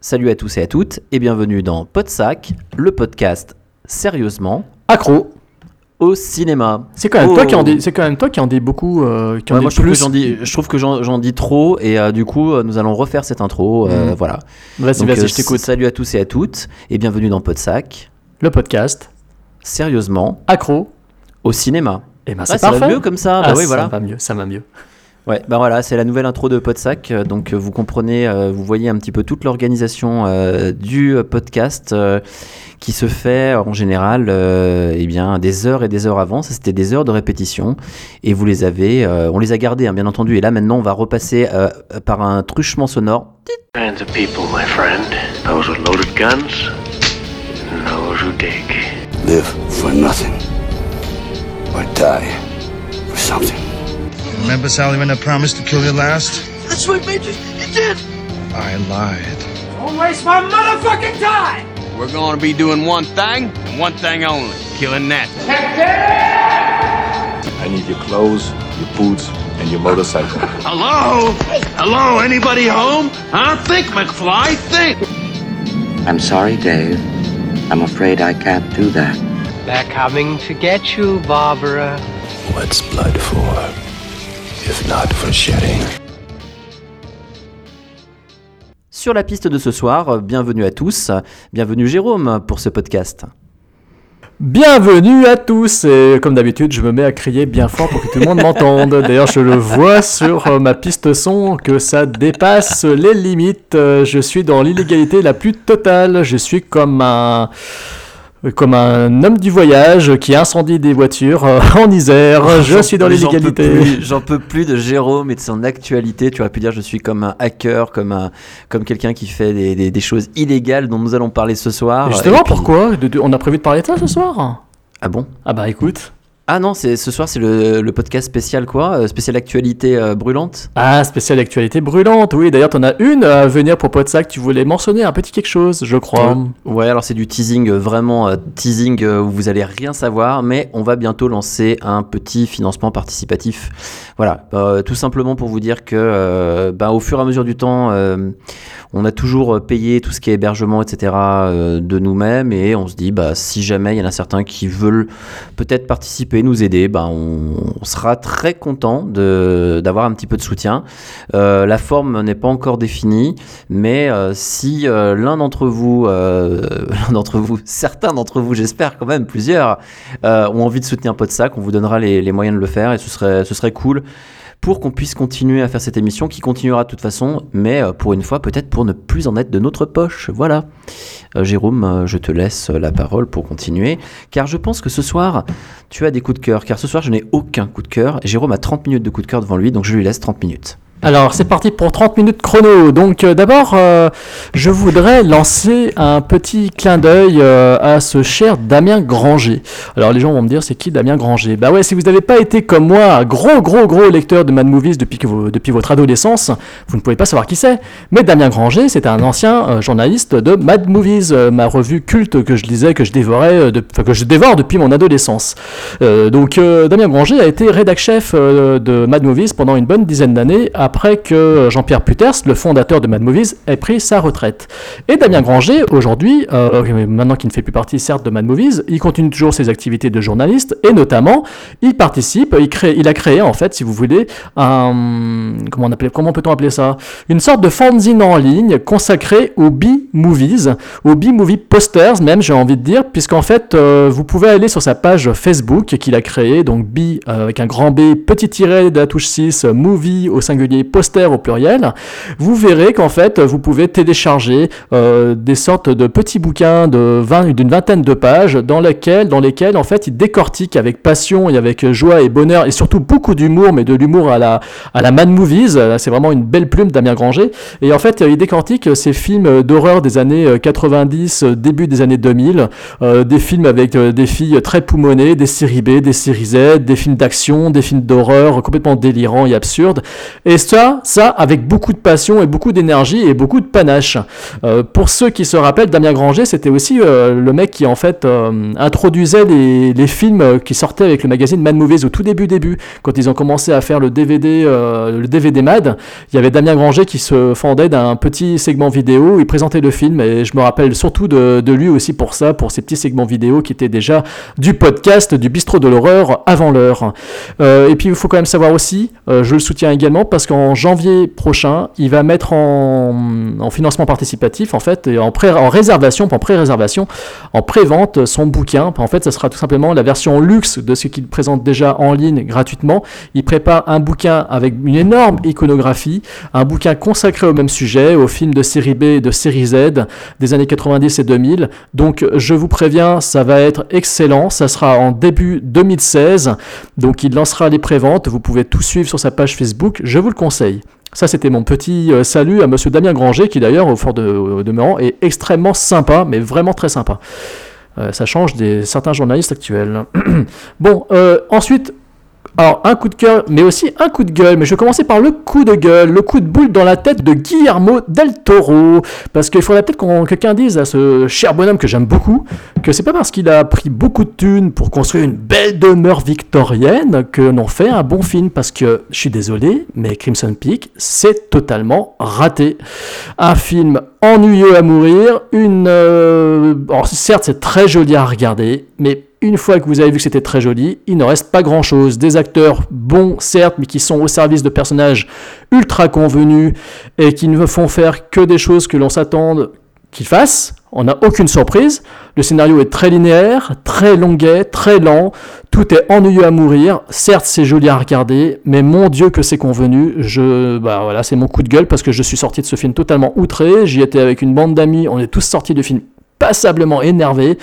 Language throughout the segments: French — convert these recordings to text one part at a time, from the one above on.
Salut à tous et à toutes et bienvenue dans Podsac, le podcast sérieusement Accro. au cinéma. C'est quand même Oh. toi qui en dis, c'est quand même toi qui en dis beaucoup, euh, qui en Ouais, moi je trouve, que plus. j'en dis, je trouve que j'en dis trop et euh, du coup euh, nous allons refaire cette intro. euh, Mhm. Voilà. Vas-y, je t'écoute. Salut à tous et à toutes et bienvenue dans Podsac, Le podcast. sérieusement Accro. au cinéma. Et ben Ah, ça va mieux comme ça. Ah, bah oui, ça va mieux, ça va mieux. Ouais, bah voilà, c'est la nouvelle intro de Podsac. euh, Donc euh, vous comprenez, euh, vous voyez un petit peu toute l'organisation euh, du podcast euh, qui se fait en général euh, eh bien, des heures et des heures avant. Ça, c'était des heures de répétition. Et vous les avez, euh, on les a gardées, hein, bien entendu. Et là, maintenant, on va repasser euh, par un truchement sonore. Live for nothing. Or die for something. Remember, Sally, when I promised to kill you last? That's what made you. You did. I lied. Don't waste my motherfucking time. We're going to be doing one thing and one thing only killing that. I need your clothes, your boots, and your motorcycle. Hello? Hello? Anybody home? Huh? Think, McFly. Think. I'm sorry, Dave. I'm afraid I can't do that. They're coming to get you, Barbara. What's blood for? If not for shedding? Sur la piste de ce soir, bienvenue à tous. Bienvenue Jérôme pour ce podcast. Bienvenue à tous et comme d'habitude je me mets à crier bien fort pour que tout le monde m'entende. D'ailleurs je le vois sur euh, ma piste son que ça dépasse les limites. Euh, Je suis dans l'illégalité la plus totale. Je suis comme un comme un homme du voyage qui incendie des voitures euh, en Isère. Je suis dans l'illégalité. J'en peux plus de Jérôme et de son actualité. Tu aurais pu dire je suis comme un hacker, comme un, comme quelqu'un qui fait des, des- des choses illégales dont nous allons parler ce soir. Et Justement Et puis- pourquoi? On a prévu de parler de ça ce soir? Ah bon? Ah bah écoute. Ah non, c'est ce soir c'est le, le podcast spécial quoi, euh, spécial actualité euh, brûlante. Ah, spéciale actualité brûlante, oui. D'ailleurs, t'en as une à venir pour Podsac. Tu voulais mentionner un petit quelque chose, je crois. Ouais, alors c'est du teasing euh, vraiment euh, teasing euh, où vous allez rien savoir, mais on va bientôt lancer un petit financement participatif. Voilà, euh, tout simplement pour vous dire que euh, bah, au fur et à mesure du temps, euh, on a toujours euh, payé tout ce qui est hébergement, etc. euh, de nous-mêmes et on se dit bah si jamais il y en a certains qui veulent peut-être participer, nous aider, bah, on, sera très content d'avoir un petit peu de soutien. Euh, la forme n'est pas encore définie, mais euh, si euh, l'un d'entre vous, l'un d'entre vous, certains d'entre vous, j'espère quand même plusieurs, ont envie de soutenir Podsac, on vous donnera les, moyens de le faire et ce serait cool pour qu'on puisse continuer à faire cette émission qui continuera de toute façon, mais euh, pour une fois peut-être pour ne plus en être de notre poche. Voilà. Euh, Jérôme, euh, je te laisse la parole pour continuer, car je pense que ce soir, tu as des coups de cœur, car ce soir je n'ai aucun coup de cœur. Jérôme a 30 minutes de coup de cœur devant lui, donc je lui laisse 30 minutes. Alors, c'est parti pour 30 minutes chrono. Donc, euh, d'abord, euh, je voudrais lancer un petit clin d'œil euh, à ce cher Damien Granger. Alors, les gens vont me dire, c'est qui Damien Granger? Bah ouais, si vous n'avez pas été comme moi, gros, gros, gros lecteur de Mad Movies depuis, votre adolescence, vous ne pouvez pas savoir qui c'est. Mais Damien Granger, c'est un ancien journaliste de Mad Movies, ma revue culte que je lisais, que je dévorais, que je dévore depuis mon adolescence. Donc Damien Granger a été rédac chef de Mad Movies pendant une bonne dizaine d'années après que Jean-Pierre Puters, le fondateur de Mad Movies, ait pris sa retraite. Et Damien Granger, aujourd'hui, euh, maintenant qu'il ne fait plus partie certes de Mad Movies, il continue toujours ses activités de journaliste et notamment il participe, il, crée, il a créé en fait, si vous voulez, un comment, peut-on appeler ça? Une sorte de fanzine en ligne consacrée aux B-movies, aux B-movie posters même, j'ai envie de dire, puisqu'en fait, euh, vous pouvez aller sur sa page Facebook qu'il a créée, donc B euh, avec un grand B, petit tiret de la touche 6, euh, movie au singulier, poster au pluriel. Vous verrez qu'en fait, vous pouvez télécharger euh, des sortes de petits bouquins de 20 d'une vingtaine de pages dans lesquels, dans lesquels en fait, il décortique avec passion et avec joie et bonheur et surtout beaucoup d'humour, mais de l'humour à la à la Mad Movies. Euh, C'est vraiment une belle plume Damien Granger. Et en fait, euh, il décortique ces films d'horreur des années euh, 90, euh, début des années 2000, euh, des films avec des filles très poumonnées, des séries B, des séries Z, des films d'action, des films d'horreur complètement délirants et absurdes. Et ça, ça avec beaucoup de passion et beaucoup d'énergie et beaucoup de panache. Euh, pour ceux qui se rappellent, Damien Granger, c'était aussi euh, le mec qui en fait euh, introduisait les, films qui sortaient avec le magazine Mad Movies au tout début début, quand ils ont commencé à faire le DVD, le DVD Mad. Il y avait Damien Granger qui se fendait d'un petit segment vidéo, il présentait le film et je me rappelle surtout de, de lui aussi pour ça, pour ces petits segments vidéo qui étaient déjà du podcast du bistrot de l'horreur avant l'heure. Et puis il faut quand même savoir aussi, je le soutiens également parce qu'en janvier prochain, il va mettre en, en financement participatif en fait, et en, pré, en réservation, pas en pré-réservation, en pré-vente son bouquin. En fait, ça sera tout simplement la version luxe de ce qu'il présente déjà en ligne gratuitement. Il prépare un bouquin avec une énorme iconographie, un bouquin consacré au même sujet, aux films de série B et de série Z des années 90 et 2000. Donc je vous préviens, ça va être excellent. Ça sera en début 2016. Donc il lancera les préventes. Vous pouvez tout suivre sur sa page Facebook. Je vous le conseille. Ça, c'était mon petit euh, salut à monsieur Damien Granger, qui d'ailleurs, au fort de, au demeurant, est extrêmement sympa, mais vraiment très sympa. Euh, ça change des certains journalistes actuels. bon, euh, ensuite, alors un coup de cœur, mais aussi un coup de gueule. Mais je vais commencer par le coup de gueule, le coup de boule dans la tête de Guillermo del Toro. Parce qu'il faudrait peut-être qu'on quelqu'un dise à ce cher bonhomme que j'aime beaucoup que c'est pas parce qu'il a pris beaucoup de thunes pour construire une belle demeure victorienne que l'on fait un bon film. Parce que je suis désolé, mais Crimson Peak, c'est totalement raté. Un film ennuyeux à mourir, une. euh, alors, certes, c'est très joli à regarder, mais une fois que vous avez vu que c'était très joli, il ne reste pas grand chose. Des acteurs bons, certes, mais qui sont au service de personnages ultra convenus et qui ne font faire que des choses que l'on s'attende qu'ils fassent. On n'a aucune surprise. Le scénario est très linéaire, très longuet, très lent. Tout est ennuyeux à mourir. Certes, c'est joli à regarder, mais mon Dieu que c'est convenu. Je, bah voilà, c'est mon coup de gueule parce que je suis sorti de ce film totalement outré. J'y étais avec une bande d'amis. On est tous sortis du film passablement énervé.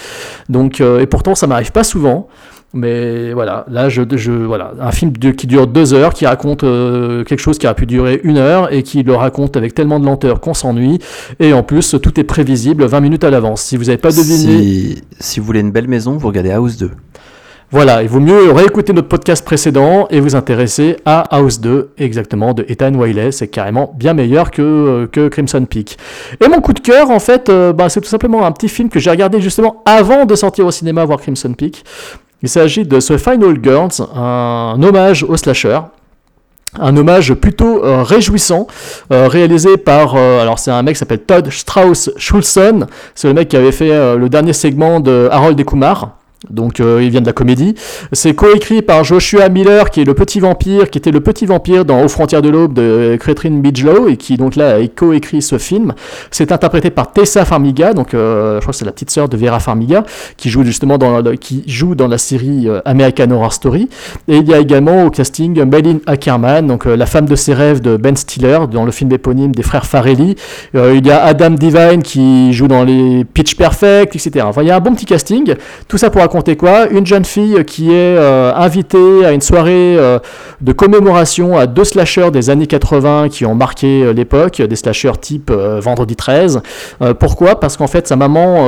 Donc, euh, et pourtant, ça m'arrive pas souvent. Mais voilà, là, je, voilà, un film qui dure deux heures, qui raconte euh, quelque chose qui aurait pu durer une heure et qui le raconte avec tellement de lenteur qu'on s'ennuie. Et en plus, tout est prévisible 20 minutes à l'avance. Si vous n'avez pas deviné, Si, si vous voulez une belle maison, vous regardez House 2. Voilà, il vaut mieux réécouter notre podcast précédent et vous intéresser à House 2, exactement, de Ethan Wiley. C'est carrément bien meilleur que, euh, que Crimson Peak. Et mon coup de cœur, en fait, euh, bah, c'est tout simplement un petit film que j'ai regardé justement avant de sortir au cinéma voir Crimson Peak. Il s'agit de The Final Girls, un hommage au slasher. Un hommage plutôt euh, réjouissant, réalisé par, alors c'est un mec qui s'appelle Todd Strauss Schulson, c'est le mec qui avait fait le dernier segment de Harold et Kumar. Donc euh, il vient de la comédie. C'est coécrit par Joshua Miller, qui est le petit vampire, qui était le petit vampire dans Aux frontières de l'aube de Catherine Bigelow, et qui donc là a coécrit ce film. C'est interprété par Tessa Farmiga, donc euh, je crois que c'est la petite sœur de Vera Farmiga, qui joue justement dans la, qui joue dans la série euh, American Horror Story. Et il y a également au casting Malin Ackerman, donc la femme de ses rêves de Ben Stiller dans le film éponyme des frères Farelli. Il y a Adam Devine qui joue dans les Pitch Perfect, etc. Enfin, il y a un bon petit casting. Tout ça pour raconter quoi Une jeune fille qui est euh, invitée à une soirée euh, de commémoration à deux slashers des années 80 qui ont marqué euh, l'époque, des slashers type Vendredi 13. Euh, pourquoi? Parce qu'en fait, sa maman,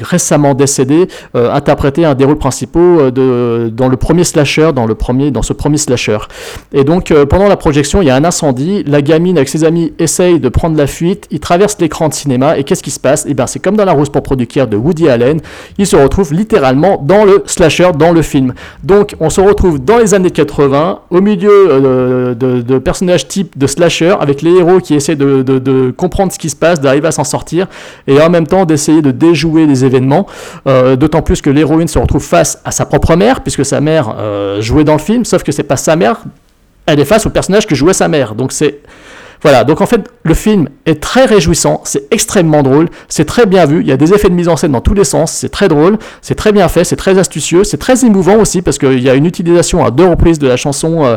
récemment décédée, interprétait un des rôles principaux de, dans le premier slasher, dans, le premier, dans ce premier slasher. Et donc, pendant la projection, il y a un incendie. La gamine, avec ses amis, essaye de prendre la fuite. Il traverse l'écran de cinéma. Et qu'est-ce qui se passe? Eh bien, c'est comme dans La Rose pour Producteur de Woody Allen. Il se retrouve littéralement dans le slasher, dans le film. Donc, on se retrouve dans les années 80, au milieu euh, de, personnages type de slasher, avec les héros qui essaient de comprendre ce qui se passe, d'arriver à s'en sortir, et en même temps d'essayer de déjouer les événements. Euh, D'autant plus que l'héroïne se retrouve face à sa propre mère, puisque sa mère euh, jouait dans le film, sauf que c'est pas sa mère, elle est face au personnage que jouait sa mère. Donc c'est voilà, donc en fait, le film est très réjouissant, c'est extrêmement drôle, c'est très bien vu, il y a des effets de mise en scène dans tous les sens, c'est très drôle, c'est très bien fait, c'est très astucieux, c'est très émouvant aussi parce qu'il y a une utilisation à deux reprises de la chanson euh,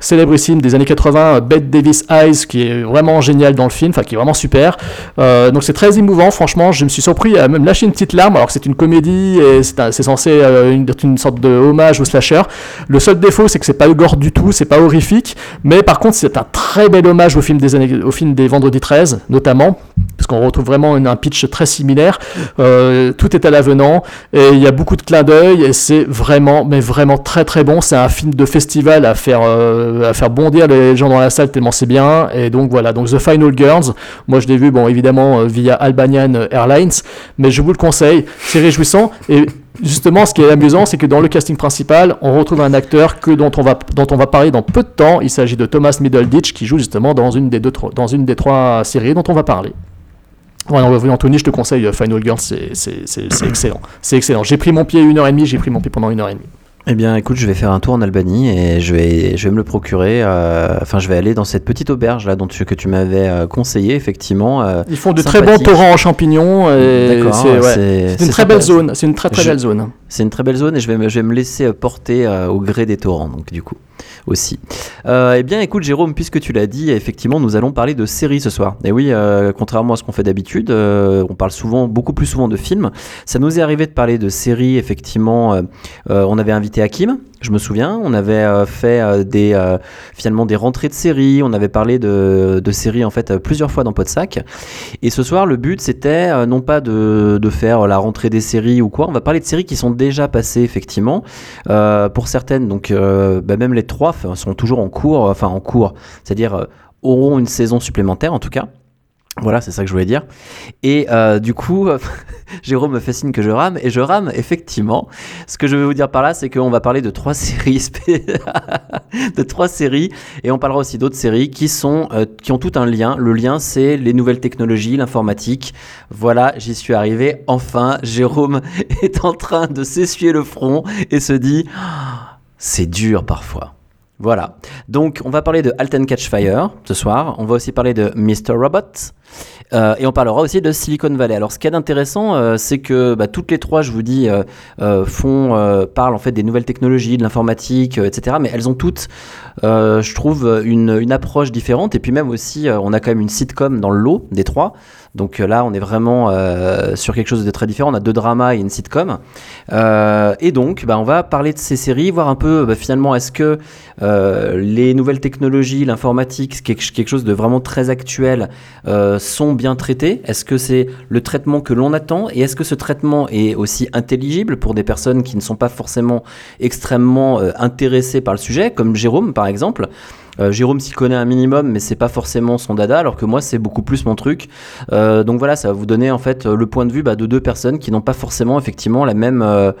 célébrissime des années 80, euh, Bette Davis Eyes, qui est vraiment génial dans le film, enfin qui est vraiment super. Euh, donc c'est très émouvant, franchement, je me suis surpris à même lâcher une petite larme, alors que c'est une comédie et c'est censé euh, être une sorte de hommage au slasher. Le seul défaut, c'est que c'est pas gore du tout, c'est pas horrifique, mais par contre c'est un très bel hommage au film des, années, au film des Vendredi 13, notamment, parce qu'on retrouve vraiment un, pitch très similaire. Tout est à l'avenant, et il y a beaucoup de clins d'œil, et c'est vraiment, mais vraiment très très bon. C'est un film de festival à faire, à faire bondir les gens dans la salle tellement c'est bien. Et donc voilà, donc The Final Girls, moi je l'ai vu, bon évidemment, euh, via Albanian Airlines, mais je vous le conseille, c'est réjouissant. Et Justement, ce qui est amusant, c'est que dans le casting principal, on retrouve un acteur que dont on va dont on va parler dans peu de temps. Il s'agit de Thomas Middleditch qui joue justement dans une des deux dans une des trois séries dont on va parler. Oui, Anthony, je te conseille euh, Final Girl, c'est c'est- c'est- c'est excellent. C'est excellent. J'ai pris mon pied une heure et demie, j'ai pris mon pied pendant une heure et demie. Eh bien, écoute, je vais faire un tour en Albanie et je vais, je vais me le procurer. euh, Enfin, je vais aller dans cette petite auberge là dont tu, que tu m'avais euh, conseillé, effectivement. euh, Ils font de très bons sympathique. torrents en champignons. et D'accord, C'est ouais. c'est- C'est une très sympa. belle zone. C'est une très très Je- belle zone. C'est une très belle zone et je vais me, je vais me laisser euh, porter euh, au gré des torrents, donc du coup aussi. Euh, eh bien, écoute, Jérôme, puisque tu l'as dit, effectivement, nous allons parler de séries ce soir. Et oui, euh, contrairement à ce qu'on fait d'habitude, euh, on parle souvent, beaucoup plus souvent de films. Ça nous est arrivé de parler de séries, effectivement. on avait invité Hakim, je me souviens. On avait euh, fait euh, des, euh, finalement des rentrées de séries. On avait parlé de, de séries en fait plusieurs fois dans Podsac. Et ce soir, le but c'était non pas de, faire la rentrée des séries ou quoi. On va parler de séries qui sont déjà passées effectivement. Pour certaines, donc euh, bah, même les trois sont toujours en cours, enfin en cours, c'est-à-dire auront une saison supplémentaire en tout cas. Voilà, c'est ça que je voulais dire. Et euh, du coup, Jérôme me fait signe que je rame, et je rame effectivement. Ce que je vais vous dire par là, c'est qu'on va parler de trois séries, de trois séries, et on parlera aussi d'autres séries qui sont, euh, qui ont tout un lien. Le lien, c'est les nouvelles technologies, l'informatique. Voilà, j'y suis arrivé. Enfin, Jérôme est en train de s'essuyer le front et se dit, Ah, c'est dur parfois. Voilà. Donc, on va parler de Alten Catch Fire ce soir. On va aussi parler de Mr. Robot. Euh, et on parlera aussi de Silicon Valley. Alors, ce qui est intéressant, euh, c'est que bah, toutes les trois, je vous dis, euh, font, parlent en fait des nouvelles technologies, de l'informatique, etc. Mais elles ont toutes, je trouve, une, une approche différente. Et puis même aussi, on a quand même une sitcom dans le lot des trois. Donc euh, là, on est vraiment euh, sur quelque chose de très différent. On a deux dramas et une sitcom. Euh, et donc, bah, on va parler de ces séries, voir un peu bah, finalement, est-ce que les nouvelles technologies, l'informatique, quelque, chose de vraiment très actuel, sont bien traités Est-ce que c'est le traitement que l'on attend? Et est-ce que ce traitement est aussi intelligible pour des personnes qui ne sont pas forcément extrêmement intéressées par le sujet, comme Jérôme par exemple? Euh, Jérôme s'y connaît un minimum, mais c'est pas forcément son dada, alors que moi c'est beaucoup plus mon truc. Euh, donc voilà, ça va vous donner en fait le point de vue bah, de deux personnes qui n'ont pas forcément effectivement la même, euh,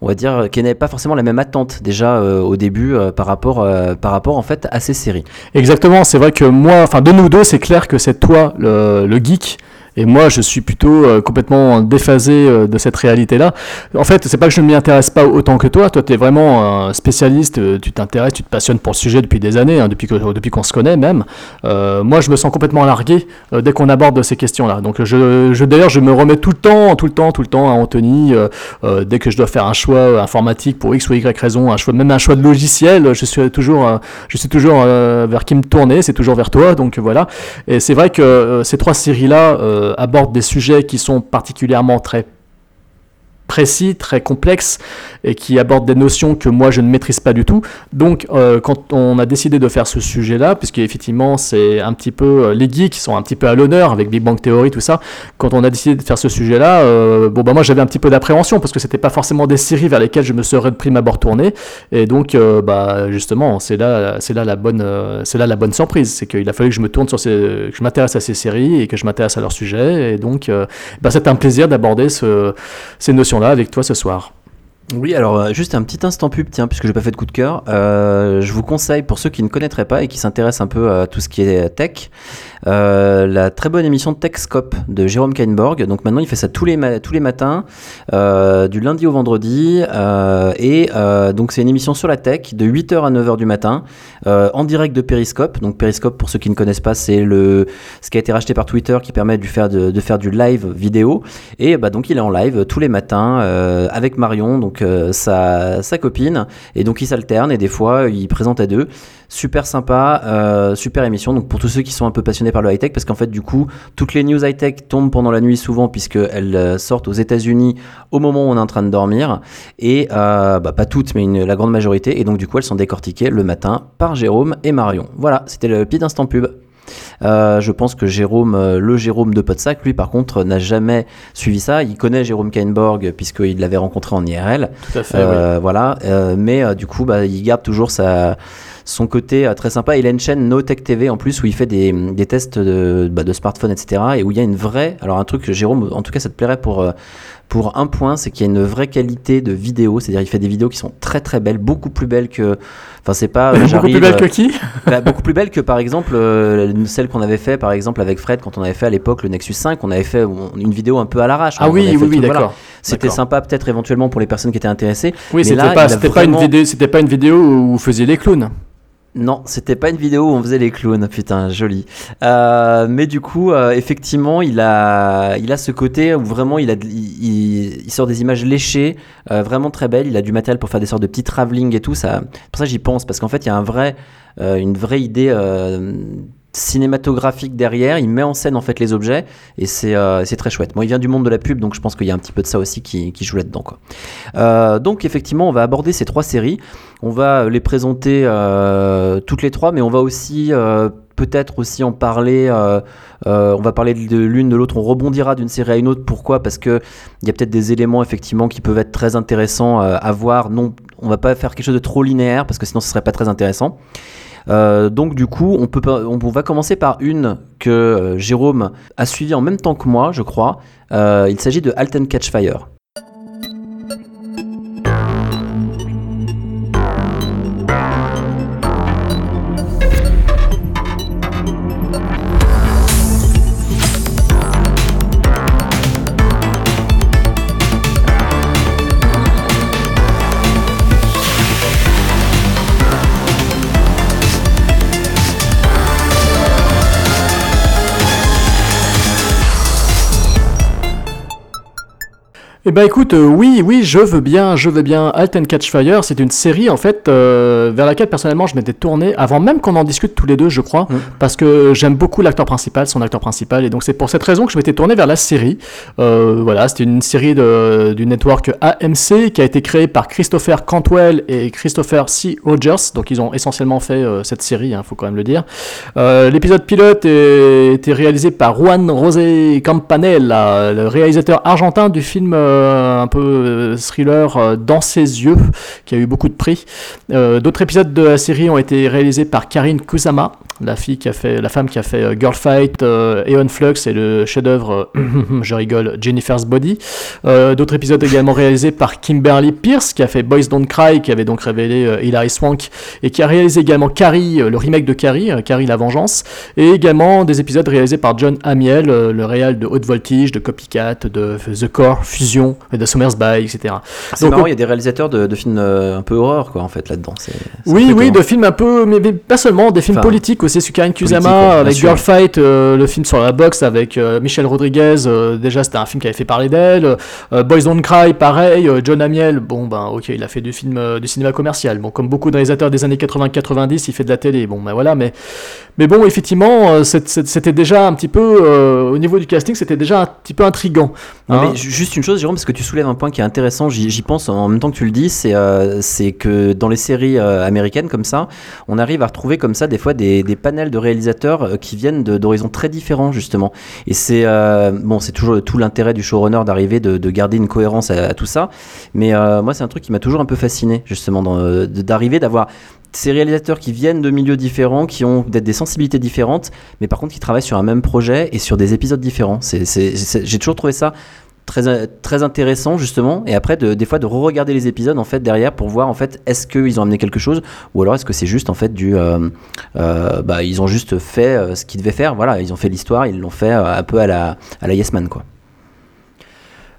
on va dire, qui pas forcément la même attente déjà au début par rapport, par rapport en fait à ces séries. Exactement, c'est vrai que moi, enfin de nous deux, c'est clair que c'est toi le geek. Et moi, je suis plutôt euh, complètement déphasé euh, de cette réalité-là. En fait, c'est pas que je ne m'y intéresse pas autant que toi. Toi, tu es vraiment un spécialiste. euh, Tu t'intéresses, tu te passionnes pour le sujet depuis des années, hein, depuis que depuis qu'on se connaît même. Moi, je me sens complètement largué dès qu'on aborde ces questions-là. Donc, je, je d'ailleurs, je me remets tout le temps, tout le temps, tout le temps à Anthony. dès que je dois faire un choix informatique pour x ou y raison, un choix, même un choix de logiciel, je suis toujours, je suis toujours vers qui me tourner. C'est toujours vers toi. Donc voilà. Et c'est vrai que ces trois séries-là euh, abordent des sujets qui sont particulièrement très précis, très complexes et qui abordent des notions que moi je ne maîtrise pas du tout. Donc euh, quand on a décidé de faire ce sujet-là, puisque effectivement c'est un petit peu euh, les geeks sont un petit peu à l'honneur avec Big Bang Theory tout ça, quand on a décidé de faire ce sujet-là, euh, bon bah moi j'avais un petit peu d'appréhension parce que c'était pas forcément des séries vers lesquelles je me serais de prime abord tourné. Et donc euh, bah justement c'est là c'est là la bonne c'est là la bonne surprise, c'est qu'il a fallu que je me tourne sur ces que je m'intéresse à ces séries et que je m'intéresse à leur sujet et donc bah, c'est un plaisir d'aborder ce, ces notions-là avec toi ce soir. Oui, alors euh, juste un petit instant pub, tiens, puisque j'ai pas fait de coup de cœur, euh, je vous conseille pour ceux qui ne connaîtraient pas et qui s'intéressent un peu à tout ce qui est tech, euh, la très bonne émission Techscope de Jérôme Kainborg. Donc maintenant, il fait ça tous les tous les matins, euh, du lundi au vendredi, euh, et donc c'est une émission sur la tech de 8h à 9h du matin, en direct de Periscope. Donc Periscope, pour ceux qui ne connaissent pas, c'est ce qui a été racheté par Twitter qui permet de faire de, faire du live vidéo. Et bah donc il est en live tous les matins avec Marion, donc sa, sa copine, et donc ils s'alternent et des fois ils présentent à deux. Super sympa, euh, super émission. Donc pour tous ceux qui sont un peu passionnés par le high tech, parce qu'en fait du coup toutes les news high tech tombent pendant la nuit souvent puisqu'elles euh, sortent aux États-Unis au moment où on est en train de dormir, et euh, bah, pas toutes, mais une- la grande majorité. Et donc du coup elles sont décortiquées le matin par Jérôme et Marion. Voilà, c'était le petit instant pub. Euh, je pense que Jérôme, euh, le Jérôme de Podsac, lui par contre, n'a jamais suivi ça. Il connaît Jérôme Kainborg puisqu'il l'avait rencontré en IRL. Tout à fait. Euh, Voilà, mais du coup, bah, il garde toujours sa, son côté euh, très sympa. Il a une chaîne No Tech TV en plus où il fait des, des tests de, bah, de smartphones, etc. Et où il y a une vraie. Alors, un truc, Jérôme, en tout cas, ça te plairait pour. euh, pour un point, c'est qu'il y a une vraie qualité de vidéo, c'est-à-dire il fait des vidéos qui sont très très belles, beaucoup plus belles que, enfin c'est pas, euh, Beaucoup plus belle euh, que qui? bah, beaucoup plus belle que par exemple celle qu'on avait fait par exemple avec Fred quand on avait fait à l'époque le Nexus 5 on avait fait une vidéo un peu à l'arrache Ah oui, oui, oui, tout, voilà. d'accord. c'était sympa peut-être éventuellement pour les personnes qui étaient intéressées Oui, c'était pas, une vidéo, c'était pas une vidéo où vous faisiez les clowns. Non c'était pas une vidéo où on faisait les clowns putain joli. Euh, mais du coup euh, effectivement il a il a ce côté où vraiment il a il- il sort des images léchées euh, vraiment très belles. Il a du matériel pour faire des sortes de petits travelling et tout ça pour ça j'y pense parce qu'en fait il y a un vrai euh, une vraie idée euh, cinématographique derrière, il met en scène en fait les objets et c'est euh, c'est très chouette. Moi, il vient du monde de la pub, donc je pense qu'il y a un petit peu de ça aussi qui, joue là-dedans. Euh, donc effectivement, on va aborder ces trois séries. On va les présenter euh, toutes les trois, mais on va aussi peut-être aussi en parler. on va parler de l'une de l'autre. On rebondira d'une série à une autre. Pourquoi? Parce que il y a peut-être des éléments effectivement qui peuvent être très intéressants à voir. Non, on va pas faire quelque chose de trop linéaire parce que sinon ce serait pas très intéressant. Euh, donc du coup, on, peut, on va commencer par une que euh, Jérôme a suivie en même temps que moi, je crois. Euh, il s'agit de Halt and Catch Fire. Eh ben écoute, euh, oui, oui, je veux bien, je veux bien. Halt and Catch Fire, c'est une série en fait euh, vers laquelle personnellement je m'étais tourné avant même qu'on en discute tous les deux, je crois, Mm. parce que j'aime beaucoup l'acteur principal, son acteur principal, et donc c'est pour cette raison que je m'étais tourné vers la série. Euh, voilà, c'était une série de, du network AMC qui a été créée par Christopher Cantwell et Christopher C. Rogers, donc ils ont essentiellement fait euh, cette série, il faut quand même le dire. Euh, L'épisode pilote était réalisé par Juan José Campanella, le réalisateur argentin du film euh, un peu euh, thriller euh, Dans ses yeux, qui a eu beaucoup de prix. Euh, D'autres épisodes de la série ont été réalisés par Karine Kusama, la fille qui a fait, la femme qui a fait euh, Girl Fight, euh, Aeon Flux et le chef-d'œuvre, euh, je rigole, Jennifer's Body. Euh, D'autres épisodes également réalisés par Kimberly Pierce, qui a fait Boys Don't Cry, qui avait donc révélé euh, Hilary Swank, et qui a réalisé également Carrie, euh, le remake de Carrie, euh, Carrie la Vengeance, et également des épisodes réalisés par John Amiel, euh, le réal de Haute Voltige, de Copycat, de The Core, Fusion, et de Somersby, etc. C'est marrant, il y a des réalisateurs de, de films euh, un peu horreur quoi en fait là-dedans. Oui, oui, de films un peu, mais, mais pas seulement, des films Enfin, politiques aussi, politique, Kusama, ouais, avec sûr. Girl Fight, euh, le film sur la boxe avec euh, Michelle Rodriguez, euh, déjà c'était un film qui avait fait parler d'elle, Boys Don't Cry, pareil, John Amiel, bon ben ok, il a fait du film, du cinéma commercial, bon comme beaucoup de réalisateurs des années 80-90, il fait de la télé, bon ben voilà, mais, mais bon, effectivement, c'était déjà un petit peu, au niveau du casting, c'était déjà un petit peu intrigant. Non, hein. mais ju- juste une chose, Jérôme, parce que tu soulèves un point qui est intéressant, j'y pense en même temps que tu le dis, c'est euh, que dans les séries euh, américaines comme ça, on arrive à retrouver comme ça des fois des, panels de réalisateurs euh, qui viennent d'horizons très différents justement. Et c'est bon, c'est toujours tout l'intérêt du showrunner d'arriver de, de garder une cohérence à, à tout ça. Mais moi, c'est un truc qui m'a toujours un peu fasciné justement d'arriver d'avoir ces réalisateurs qui viennent de milieux différents, qui ont peut-être des sensibilités différentes, mais par contre qui travaillent sur un même projet et sur des épisodes différents. J'ai toujours trouvé ça très, très intéressant justement. Et après de, des fois de re-regarder les épisodes en fait derrière pour voir en fait est-ce qu'ils ont amené quelque chose ou alors est-ce que c'est juste en fait du euh, euh, bah ils ont juste fait euh, ce qu'ils devaient faire voilà. Ils ont fait l'histoire ils l'ont fait euh, un peu à la à la Yes Man quoi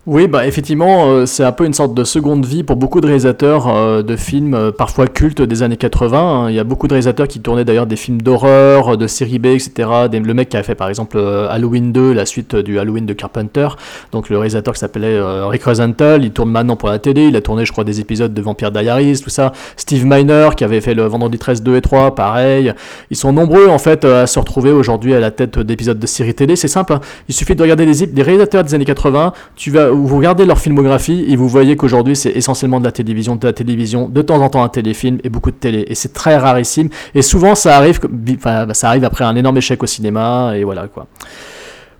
Oui, bah effectivement, euh, c'est un peu une sorte de seconde vie pour beaucoup de réalisateurs euh, de films euh, parfois cultes des années 80. hein. Il y a beaucoup de réalisateurs qui tournaient d'ailleurs des films d'horreur, de série B, etc. Des- le mec qui a fait par exemple euh, Halloween 2, la suite du Halloween de Carpenter. Donc le réalisateur qui s'appelait euh, Rick Rosenthal, il tourne maintenant pour la télé. Il a tourné, je crois, des épisodes de Vampire Diaries, tout ça. Steve Miner qui avait fait le Vendredi 13 2 et 3, pareil. Ils sont nombreux en fait euh, à se retrouver aujourd'hui à la tête d'épisodes de séries télé. C'est simple, hein. il suffit de regarder des, des réalisateurs des années 80. Tu vas, vous regardez leur filmographie et vous voyez qu'aujourd'hui c'est essentiellement de la télévision, de la télévision, de temps en temps un téléfilm et beaucoup de télé. Et c'est très rarissime. Et souvent ça arrive, enfin, ça arrive après un énorme échec au cinéma et voilà quoi.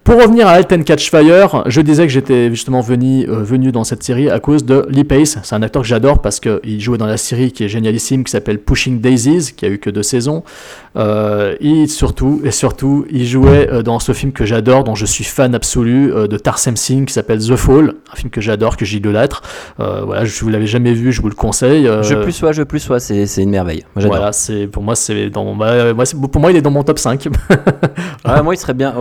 Pour revenir à Alten Catch Fire, je disais que j'étais justement venu, euh, venu dans cette série à cause de Lee Pace. C'est un acteur que j'adore parce qu'il jouait dans la série qui est génialissime, qui s'appelle Pushing Daisies, qui a eu que deux saisons. Euh, et surtout, et surtout, il jouait euh, dans ce film que j'adore, dont je suis fan absolu, euh, de Tarsem Singh, qui s'appelle The Fall, un film que j'adore, que j'idolâtre. Euh, voilà, je vous l'avais jamais vu, je vous le conseille. Euh, Je plus sois, je plus sois, c'est une merveille. Moi, voilà, c'est pour moi c'est dans mon, bah, moi, c'est- pour moi il est dans mon top 5. Ah, moi, il serait bien.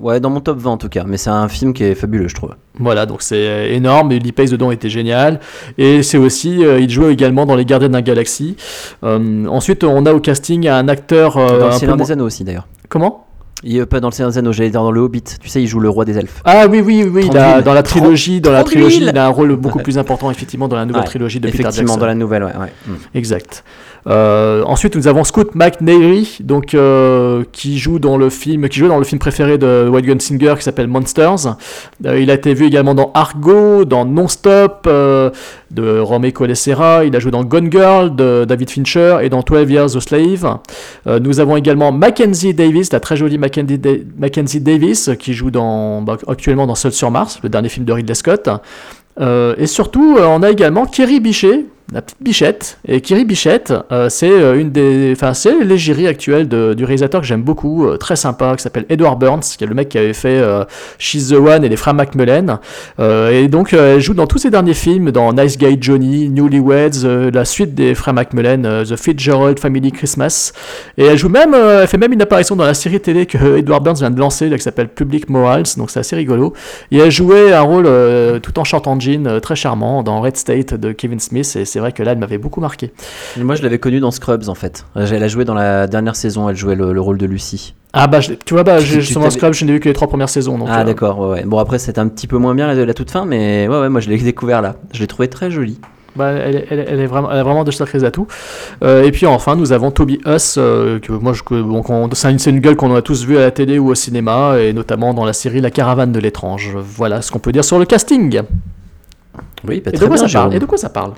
ouais, dans mon top 20 en tout cas. Mais c'est un film qui est fabuleux, je trouve. Voilà, donc c'est énorme. Et Lee Pace dedans était génial. Et c'est aussi, il jouait également dans Les Gardiens d'un Galaxie. Ensuite, on a au casting un acteur. euh, dans le Seigneur des Anneaux aussi, d'ailleurs. Comment? Il est pas dans le Seigneur des Anneaux, j'allais dire dans le Hobbit. Tu sais, il joue le roi des elfes. Ah oui, oui, oui. dans la trilogie, dans la trilogie, il a un rôle beaucoup plus important effectivement dans la nouvelle Ouais, trilogie de Peter Jackson. dans la nouvelle, ouais. ouais. Mm. Exact. Euh, ensuite, nous avons Scott McNairy, donc euh, qui joue dans le film, qui joue dans le film préféré de Wild Gunslinger qui s'appelle Monsters. Euh, il a été vu également dans Argo, dans Non-Stop euh, de Romeo Colessera. Il a joué dans Gone Girl de David Fincher et dans 12 Years a Slave. Euh, nous avons également Mackenzie Davis, la très jolie Mackenzie, Mackenzie Davis, qui joue dans, bah, actuellement dans Seul sur Mars, le dernier film de Ridley Scott. Euh, et surtout, euh, on a également Kerry Bichet, la petite Bichette. Et Kerry Bichette, euh, c'est euh, une des, enfin c'est l'égérie actuelle du réalisateur que j'aime beaucoup, euh, très sympa, qui s'appelle Edward Burns, qui est le mec qui avait fait She's the One et les frères Macmillan. Et donc, elle joue dans tous ses derniers films, dans Nice Guy Johnny, Newlyweds, la suite des frères Macmillan, The Fitzgerald Family Christmas. Et elle joue même, elle fait même une apparition dans la série télé que Edward Burns vient de lancer, qui s'appelle Public Morals, donc c'est assez rigolo. Et elle jouait un rôle tout en chantant jean, très charmant, dans Red State de Kevin Smith, et c'est vrai que là, elle m'avait beaucoup marqué. Moi, je l'avais connue dans Scrubs, en fait. Elle a joué dans la dernière saison, elle jouait le, le rôle de Lucie. Ah bah, je tu vois, bah, Tu- justement t'avais- Scrub, je n'ai vu que les trois premières saisons. Donc, ah, euh, d'accord, ouais, ouais. Bon, après, c'était un petit peu moins bien la, la toute fin, mais ouais, ouais, moi, je l'ai découvert là. Je l'ai trouvé très jolie. Bah, elle, elle est- elle est vraiment, elle a vraiment de sacrés atouts. Euh, et puis enfin, nous avons Toby Huss, euh, que moi, je, bon, c'est une, c'est une gueule qu'on a tous vu à la télé ou au cinéma, et notamment dans la série La Caravane de l'étrange. Voilà ce qu'on peut dire sur le casting. Oui, bah, Et très de quoi bien, ça parle? Et de quoi ça parle?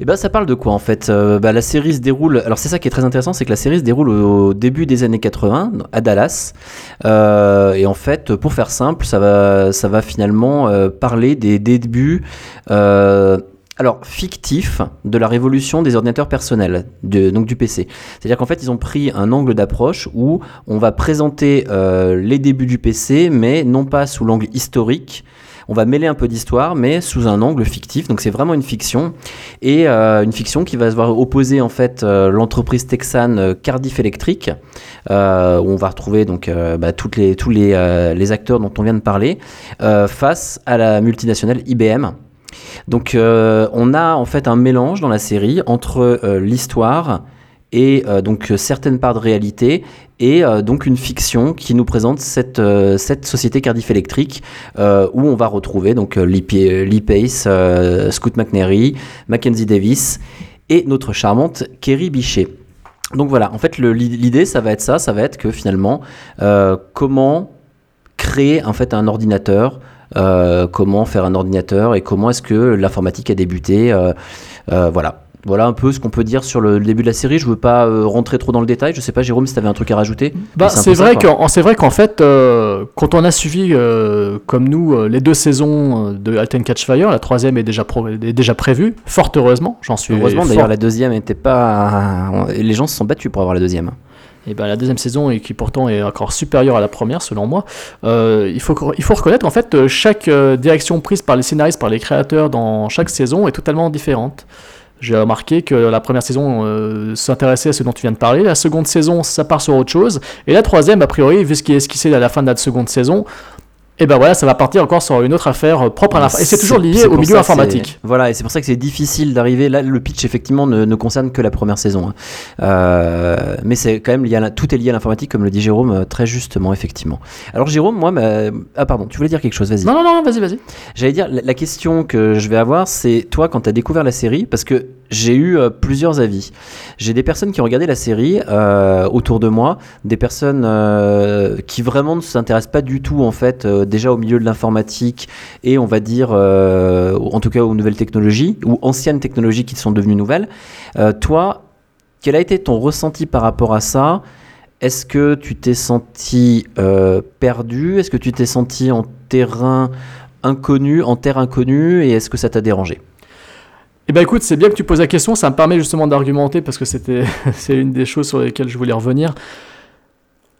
Et ben ça parle de quoi en fait? Euh, bah, La série se déroule. Alors c'est ça qui est très intéressant, c'est que la série se déroule au début des années 80 à Dallas. Euh, et en fait, pour faire simple, ça va, ça va finalement euh, parler des débuts. alors, fictifs de la révolution des ordinateurs personnels, donc du PC. C'est-à-dire qu'en fait, ils ont pris un angle d'approche où on va présenter les débuts du PC, mais non pas sous l'angle historique. On va mêler un peu d'histoire, mais sous un angle fictif. Donc c'est vraiment une fiction et euh, une fiction qui va se voir opposer en fait euh, l'entreprise texane euh, Cardiff Electric, où on va retrouver donc bah, toutes les, tous les, les acteurs dont on vient de parler, face à la multinationale IBM. Donc on a en fait un mélange dans la série entre l'histoire et euh, donc euh, certaines parts de réalité et euh, donc une fiction qui nous présente cette, société Cardiff Electric où on va retrouver donc Lee, Pace, Scoot McNairy, Mackenzie Davis et notre charmante Kerry Bichet. Donc voilà, en fait l'idée ça va être ça, ça va être que finalement comment créer en fait un ordinateur, comment faire un ordinateur et comment est-ce que l'informatique a débuté, voilà. Voilà un peu ce qu'on peut dire sur le, le début de la série. Je veux pas euh, rentrer trop dans le détail. Je sais pas, Jérôme, si tu avais un truc à rajouter. Bah, c'est vrai qu'en c'est vrai qu'en fait, euh, quand on a suivi, euh, comme nous, les deux saisons de Alten Catch Fire, la troisième est déjà, pro- est déjà prévue, fort heureusement, j'en suis Heureusement, fort- d'ailleurs, la deuxième n'était pas. Les gens se sont battus pour avoir la deuxième. Et ben la deuxième saison, et qui pourtant est encore supérieure à la première, selon moi, euh, il, faut, il faut reconnaître qu'en fait, chaque direction prise par les scénaristes, par les créateurs dans chaque saison est totalement différente. J'ai remarqué que la première saison euh, s'intéressait à ce dont tu viens de parler, la seconde saison, ça part sur autre chose, et la troisième, a priori, vu ce qui est esquissé à la fin de la seconde saison, et ben voilà, ça va partir encore sur une autre affaire euh, propre à l'informatique. Et c'est toujours lié au milieu informatique. Voilà, et c'est pour ça que c'est difficile d'arriver. Là, le pitch, effectivement, ne, ne concerne que la première saison. hein. Euh, mais c'est quand même lié à la- tout est lié à l'informatique, comme le dit Jérôme euh, très justement, effectivement. Alors, Jérôme, moi, ah, pardon, tu voulais dire quelque chose, vas-y. Non, non, non, vas-y, vas-y. J'allais dire, la, la question que je vais avoir, c'est toi, quand tu as découvert la série, parce que j'ai eu euh, plusieurs avis. J'ai des personnes qui ont regardé la série euh, autour de moi, des personnes euh, qui vraiment ne s'intéressent pas du tout, en fait, déjà au milieu de l'informatique et on va dire, en tout cas aux nouvelles technologies, ou anciennes technologies qui sont devenues nouvelles. Toi, quel a été ton ressenti par rapport à ça? Est-ce que tu t'es senti perdu? Est-ce que tu t'es senti en terrain inconnu, en terre inconnue, et est-ce que ça t'a dérangé? Eh ben écoute, c'est bien que tu poses la question, ça me permet justement d'argumenter parce que c'était c'est une des choses sur lesquelles je voulais revenir.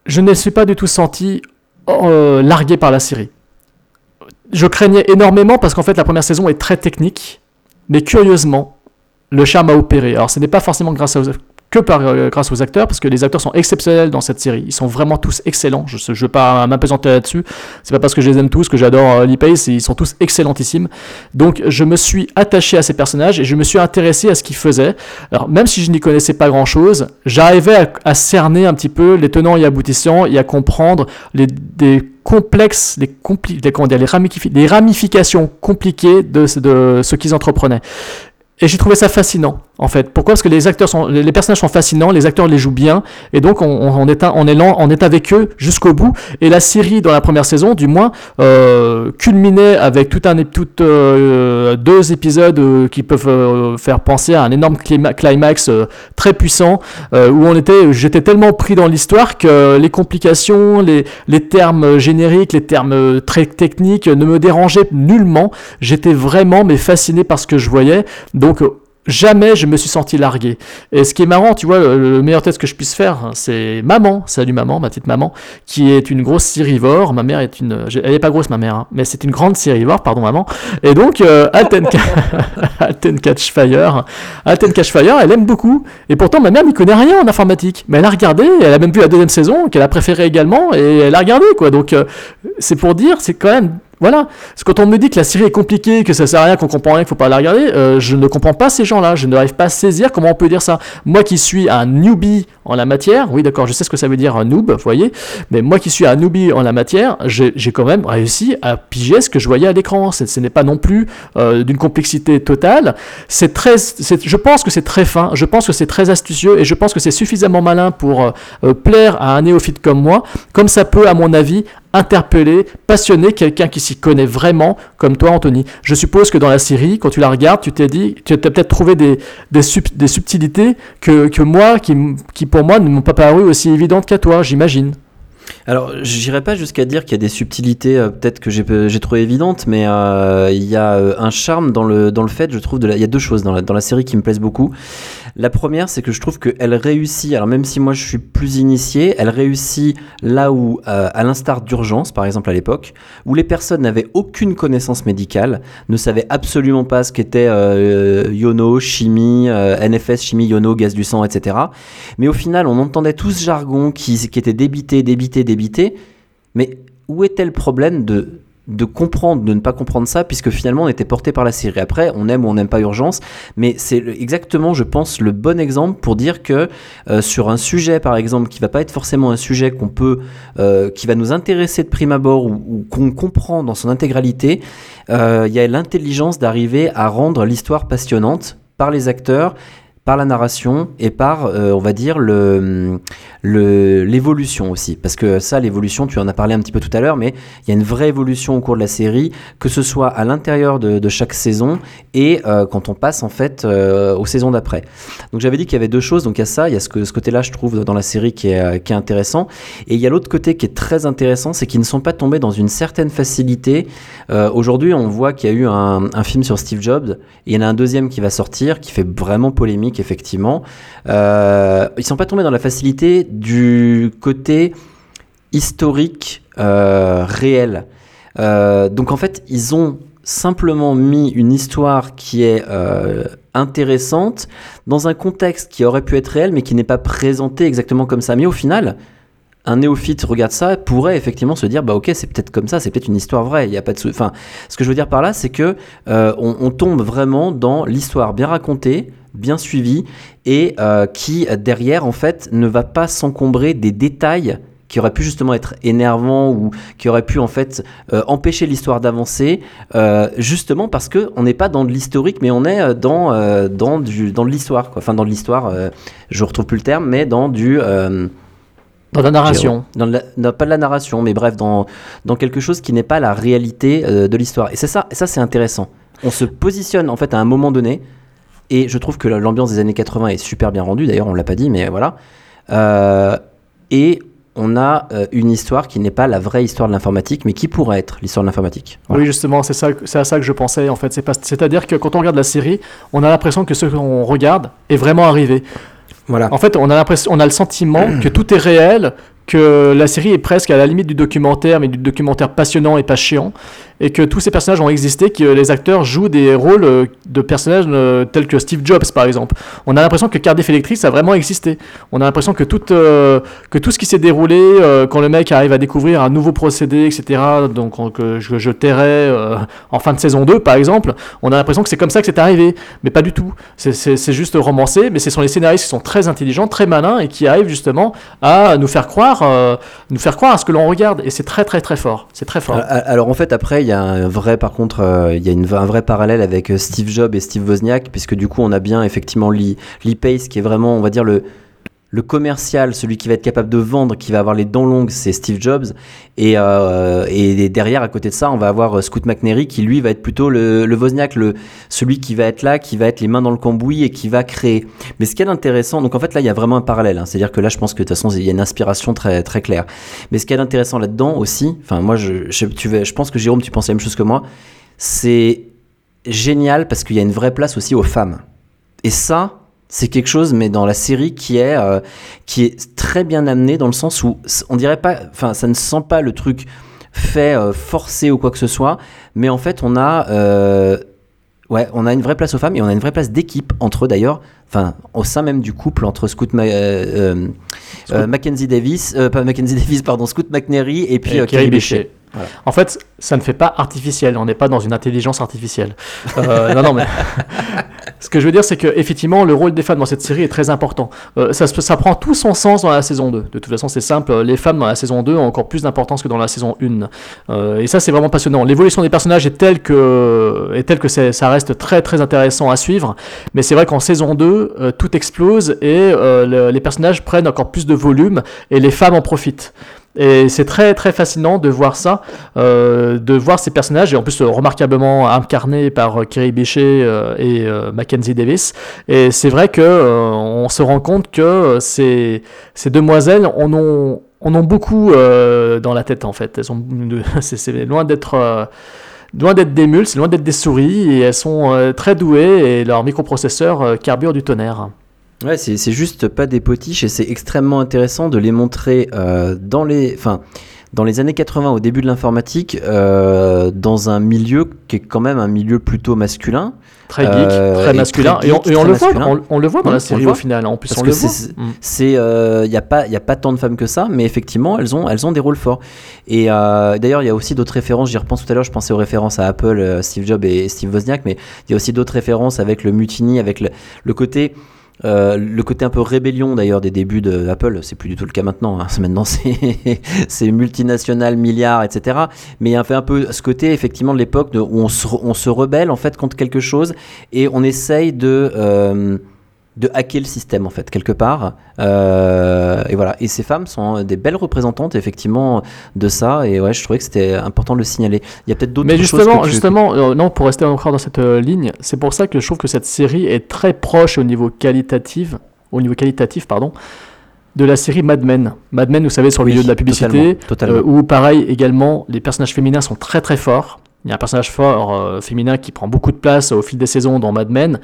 Je ne suis pas du tout senti euh, largué par la série. Je craignais énormément parce qu'en fait la première saison est très technique, mais curieusement, le charme a opéré. Alors ce n'est pas forcément grâce aux, que par, euh, grâce aux acteurs, parce que les acteurs sont exceptionnels dans cette série. Ils sont vraiment tous excellents. Je ne veux pas m'apesanter là-dessus. C'est pas parce que je les aime tous que j'adore euh. Ils sont tous excellentissimes. Donc je me suis attaché à ces personnages et je me suis intéressé à ce qu'ils faisaient. Alors même si je n'y connaissais pas grand-chose, j'arrivais à, cerner un petit peu les tenants et aboutissants et à comprendre les des complexes, les, compli- les, ramifications, compliquées de ce qu'ils entreprenaient. Et j'ai trouvé ça fascinant, en fait. Pourquoi? Parce que les acteurs sont, les personnages sont fascinants, les acteurs les jouent bien, et donc on, est, un- on est, lent- avec eux jusqu'au bout. Et la série, dans la première saison, du moins, euh, culminait avec tout un, euh, deux épisodes euh, qui peuvent faire penser à un énorme clima- climax très puissant, où on était, j'étais tellement pris dans l'histoire que les complications, les, les termes génériques, les termes très techniques ne me dérangeaient nullement. J'étais vraiment mais fasciné par ce que je voyais. Euh, jamais je me suis senti largué. Et ce qui est marrant, tu vois, le, le meilleur test que je puisse faire, hein, c'est maman, salut maman, ma petite maman, qui est une grosse sirivore. Ma mère est une, j'ai- elle est pas grosse ma mère, hein, mais c'est une grande sirivore, pardon maman. Et donc euh, Catchfire, Alten Catchfire, elle aime beaucoup. Et pourtant ma mère n'y connaît rien en informatique, mais elle a regardé, elle a même vu la deuxième saison qu'elle a préférée également, et elle a regardé quoi. Donc euh, c'est pour dire, c'est quand même voilà. Quand on me dit que la série est compliquée, que ça sert à rien, qu'on comprend rien, qu'il faut pas la regarder, euh, je ne comprends pas ces gens-là. Je n'arrive pas à saisir comment on peut dire ça. Moi qui suis un newbie en la matière, oui d'accord, je sais ce que ça veut dire un noob, vous voyez, mais moi qui suis un newbie en la matière, j'ai quand même réussi à piger ce que je voyais à l'écran. Ce n'est pas non plus euh, d'une complexité totale. C'est très, je pense que c'est très fin, je pense que c'est très astucieux et je pense que c'est suffisamment malin pour euh, plaire à un néophyte comme moi, comme ça peut, à mon avis, interpeller, passionner quelqu'un qui s'y connaît vraiment, comme toi, Anthony. Je suppose que dans la série, quand tu la regardes, tu t'es dit, tu as peut-être trouvé des, des, sub- des subtilités que, que moi, qui, qui pour moi ne m'ont pas paru aussi évidentes qu'à toi, j'imagine. Alors, j'irai pas jusqu'à dire qu'il y a des subtilités, euh, peut-être que j'ai trouvé évidentes, mais euh, il y a euh, un charme dans le, dans le fait, je trouve, il y a deux choses dans la, dans la série qui me plaisent beaucoup. La première, c'est que je trouve qu'elle réussit, alors même si moi je suis plus initié, elle réussit là où, euh, à l'instar d'urgence, par exemple à l'époque, où les personnes n'avaient aucune connaissance médicale, ne savaient absolument pas ce qu'était euh, Yono, chimie, euh, NFS, chimie, Yono, gaz du sang, etc. Mais au final, on entendait tout ce jargon qui, qui était débité, débité, débité. Mais où était le problème de, de comprendre, de ne pas comprendre ça, puisque finalement on était porté par la série. Après, on aime ou on n'aime pas Urgence, mais c'est exactement, je pense, le bon exemple pour dire que euh, sur un sujet, par exemple, qui va pas être forcément un sujet qu'on peut, euh, qui va nous intéresser de prime abord ou, ou qu'on comprend dans son intégralité, euh, il y a l'intelligence d'arriver à rendre l'histoire passionnante par les acteurs par la narration et par, euh, on va dire, le, l'évolution aussi. Parce que ça, l'évolution, tu en as parlé un petit peu tout à l'heure, mais il y a une vraie évolution au cours de la série, que ce soit à l'intérieur de, chaque saison et euh, quand on passe en fait euh, aux saisons d'après. Donc j'avais dit qu'il y avait deux choses, donc il y a ça, il y a ce, ce côté-là, je trouve, dans la série qui est, qui est intéressant. Et il y a l'autre côté qui est très intéressant, c'est qu'ils ne sont pas tombés dans une certaine facilité. Aujourd'hui, on voit qu'il y a eu un, un film sur Steve Jobs, et il y en a un deuxième qui va sortir, qui fait vraiment polémique, effectivement. Euh, ils sont pas tombés dans la facilité du côté historique euh, réel. Euh, donc en fait, ils ont simplement mis une histoire qui est intéressante dans un contexte qui aurait pu être réel, mais qui n'est pas présenté exactement comme ça. Mais au final, un néophyte regarde ça pourrait effectivement se dire bah ok c'est peut-être comme ça c'est peut-être une histoire vraie il y a pas de enfin ce que je veux dire par là c'est que euh, on, on tombe vraiment dans l'histoire bien racontée bien suivie et euh, qui derrière en fait ne va pas s'encombrer des détails qui auraient pu justement être énervants ou qui auraient pu en fait euh, empêcher l'histoire d'avancer euh, justement parce que on n'est pas dans de l'historique mais on est dans dans du dans de l'histoire quoi enfin dans de l'histoire je retrouve plus le terme mais dans du Dans la narration. dans la- non, pas de la narration, mais bref, dans, dans quelque chose qui n'est pas la réalité euh, de l'histoire. Et c'est ça, et ça c'est intéressant. On se positionne en fait à un moment donné, et je trouve que l'ambiance des années 80 est super bien rendue, d'ailleurs on l'a pas dit, mais voilà. Euh, et on a euh, une histoire qui n'est pas la vraie histoire de l'informatique, mais qui pourrait être l'histoire de l'informatique. Voilà. Oui, justement, c'est ça, c'est à ça que je pensais en fait. C'est-à-dire que quand on regarde la série, on a l'impression que ce qu'on regarde est vraiment arrivé. Voilà. En fait, on a l'impression, on a le sentiment que tout est réel, que la série est presque à la limite du documentaire, mais du documentaire passionnant et pas chiant, et que tous ces personnages ont existé, que les acteurs jouent des rôles euh, de personnages euh, tels que Steve Jobs, par exemple. On a l'impression que Cardiff Electric a vraiment existé. On a l'impression que tout, euh, que tout ce qui s'est déroulé quand le mec arrive à découvrir un nouveau procédé, etc., donc on- que je, je en fin de saison 2, par exemple, on a l'impression que c'est comme ça que c'est arrivé, mais pas du tout. C'est- juste romancé, mais ce sont les scénaristes qui sont très intelligents, très malins, et qui arrivent justement à nous faire croire, nous faire croire à ce que l'on regarde, et c'est très très très fort. C'est très fort. Alors en fait après il y a un vrai par contre euh, il y a un vrai parallèle avec euh, Steve Jobs et Steve Wozniak puisque du coup on a bien effectivement Lee, Lee Pace qui est vraiment on va dire le le commercial, celui qui va être capable de vendre, qui va avoir les dents longues, c'est Steve Jobs. Et, euh, derrière, à côté de ça, on va avoir euh, Scoot McNairy qui, lui, va être plutôt le, le le, celui qui va être là, qui va être les mains dans le cambouis et qui va créer. Mais ce qui est intéressant, donc en fait là, il y a vraiment un parallèle. hein. C'est-à-dire que là, je pense que de toute façon, il y a une inspiration très, très claire. Mais ce qui est intéressant là-dedans aussi, enfin, moi, je, tu vas- je pense que Jérôme, tu penses la même chose que moi, c'est génial parce qu'il y a une vraie place aussi aux femmes. Et ça, c'est quelque chose, mais dans la série qui est, euh, qui est très bien amené dans le sens où on dirait pas, enfin, ça ne sent pas le truc fait euh, forcé ou quoi que ce soit, mais en fait, on a, euh, ouais, on a une vraie place aux femmes et on a une vraie place d'équipe entre eux d'ailleurs, enfin, au sein même du couple entre Scoot, Ma- Mackenzie Davis, pas Mackenzie Davis, pardon, Scoot McNairy et puis Et. Bishé. Voilà. En fait, ça ne fait pas artificiel. On n'est pas dans une intelligence artificielle. Euh, non, non, mais ce que je veux dire, c'est que effectivement, le rôle des femmes dans cette série est très important. Euh, ça, prend tout son sens dans la saison 2. De toute façon, c'est simple. Les femmes dans la saison 2 ont encore plus d'importance que dans la saison 1. Euh, et ça, c'est vraiment passionnant. L'évolution des personnages est telle que, est telle que ça reste très très intéressant à suivre. Mais c'est vrai qu'en saison 2, euh, tout explose et euh, le- les personnages prennent encore plus de volume et les femmes en profitent. Et c'est très très fascinant de voir ça, euh, de voir ces personnages, et en plus euh, remarquablement incarnés par euh, Kerry Bishé euh, et euh, Mackenzie Davis. Et c'est vrai que on se rend compte que ces, ces demoiselles en ont, en ont beaucoup dans la tête en fait. Elles ont, c'est, loin d'être... Loin d'être des mules, c'est loin d'être des souris, et elles sont très douées, et leur microprocesseur carbure du tonnerre. Ouais, c'est juste pas des potiches et c'est extrêmement intéressant de les montrer euh, dans les, enfin, dans les années 80 au début de l'informatique, euh, dans un milieu qui est quand même un milieu plutôt masculin. Très geek, Euh, très masculin, très et on, et on le voit, on, on le voit dans la série au final, en plus Parce on que le voit. Mm. Il y a pas, y a pas tant de femmes que ça, mais effectivement, elles ont, elles ont des rôles forts. Et d'ailleurs, il y a aussi d'autres références. J'y repense tout à l'heure. Je pensais aux références à Apple, Steve Jobs et Steve Wozniak, mais il y a aussi d'autres références avec le mutiny, avec le, le côté. Euh, le côté un peu rébellion d'ailleurs des débuts de Apple, c'est plus du tout le cas maintenant. hein. Maintenant, c'est multinational, milliards, etc. Mais il y a un peu, un peu ce côté effectivement de l'époque de- où on se, on se rebelle en fait contre quelque chose et on essaye de euh, de hacker le système en fait quelque part Euh, et voilà et ces femmes sont des belles représentantes effectivement de ça et ouais je trouvais que c'était important de le signaler il y a peut-être d'autres Mais choses justement, tu- euh, non, pour rester encore dans cette euh, ligne, c'est pour ça que je trouve que cette série est très proche au niveau qualitatif, au niveau qualitatif, pardon, de la série Mad Men. Mad Men, vous savez, sur le Oui, milieu de la publicité, totalement, totalement. où pareil également, les personnages féminins sont très très forts. Il y a un personnage fort euh, féminin qui prend beaucoup de place au fil des saisons dans Mad Men.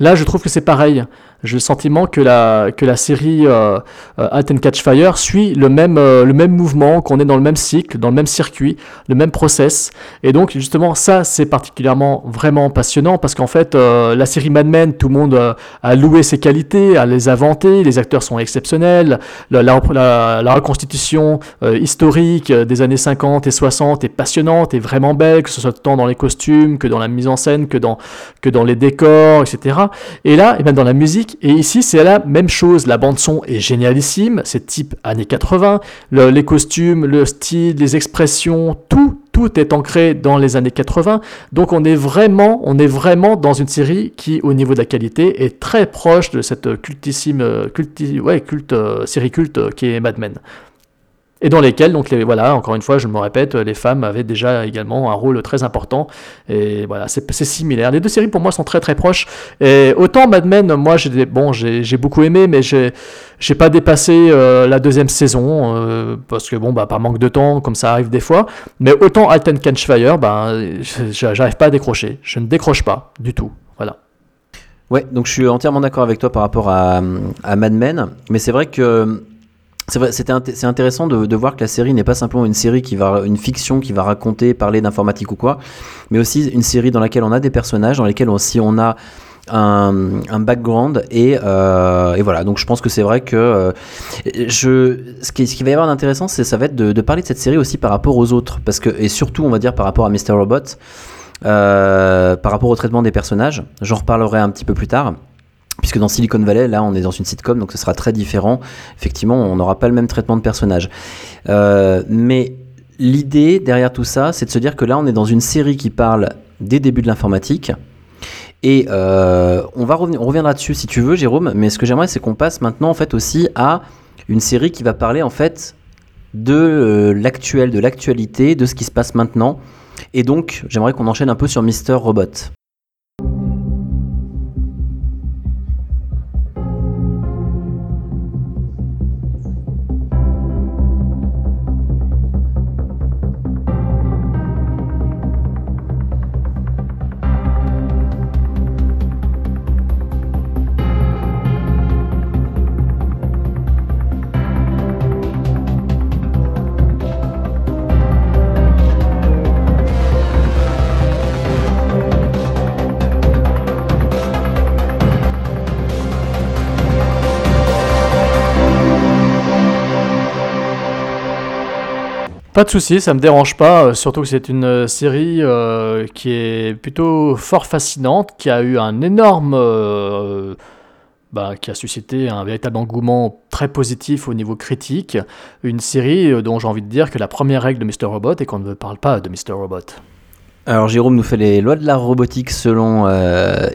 Là, je trouve que c'est pareil. J'ai le sentiment que la, que la série euh, euh, and Catch Fire suit le même, euh, le même mouvement, qu'on est dans le même cycle, dans le même circuit, le même process. Et donc, justement, ça, c'est particulièrement vraiment passionnant parce qu'en fait, euh, la série Mad Men, tout le monde a loué ses qualités, a les inventé, les acteurs sont exceptionnels, la, la, reconstitution historique des années 50 et 60 est passionnante et vraiment belle, que ce soit tant dans les costumes que dans la mise en scène, que dans, que dans les décors, etc. Et là, et ben dans la musique, et ici, c'est la même chose. La bande-son est génialissime, c'est type années 80, le- les costumes, le style, les expressions, tout, tout est ancré dans les années 80. Donc on est vraiment, on est vraiment dans une série qui, au niveau de la qualité, est très proche de cette cultissime, euh, culte, euh, série culte euh, qui est Mad Men. Et dans lesquelles, donc les, voilà, encore une fois, je me répète, les femmes avaient déjà également un rôle très important. Et voilà, c'est similaire. Les deux séries pour moi sont très très proches. Et autant Mad Men, moi j'ai bon, j'ai beaucoup aimé, mais j'ai j'ai pas dépassé euh, la deuxième saison euh, parce que bon, bah par manque de temps, comme ça arrive des fois. Mais autant Alten Catch bah, j'arrive pas à décrocher. Je ne décroche pas du tout. Voilà. Ouais, donc je suis entièrement d'accord avec toi par rapport à Mad Men, mais c'est vrai que c'est int- intéressant de, voir que la série n'est pas simplement une série qui va, une fiction qui va raconter, parler d'informatique ou quoi, mais aussi une série dans laquelle on a des personnages, dans lesquels aussi on a un, un background et, euh, et voilà. Donc je pense que c'est vrai que euh, je, ce qui, ce qui va y avoir d'intéressant, c'est ça va être de, de parler de cette série aussi par rapport aux autres, parce que et surtout on va dire par rapport à Mr Robot. Euh, par rapport au traitement des personnages. J'en reparlerai un petit peu plus tard. Puisque dans Silicon Valley, là, on est dans une sitcom, donc ce sera très différent. Effectivement, on n'aura pas le même traitement de personnages. Euh, mais l'idée derrière tout ça, c'est de se dire que là, on est dans une série qui parle des débuts de l'informatique. Et euh, on, va revenir, on reviendra dessus si tu veux, Jérôme. Mais ce que j'aimerais, c'est qu'on passe maintenant, en fait, aussi à une série qui va parler, en fait, de euh, l'actuel, de l'actualité, de ce qui se passe maintenant. Et donc, j'aimerais qu'on enchaîne un peu sur Mister Robot. Pas de souci, ça me dérange pas, euh, surtout que c'est une euh, série euh, qui est plutôt fort fascinante, qui a eu un énorme, bah, qui a suscité un véritable engouement très positif au niveau critique. Une série dont j'ai envie de dire que la première règle de Mr. Robot est qu'on ne parle pas de Mr. Robot. Alors Jérôme nous fait les lois de la robotique selon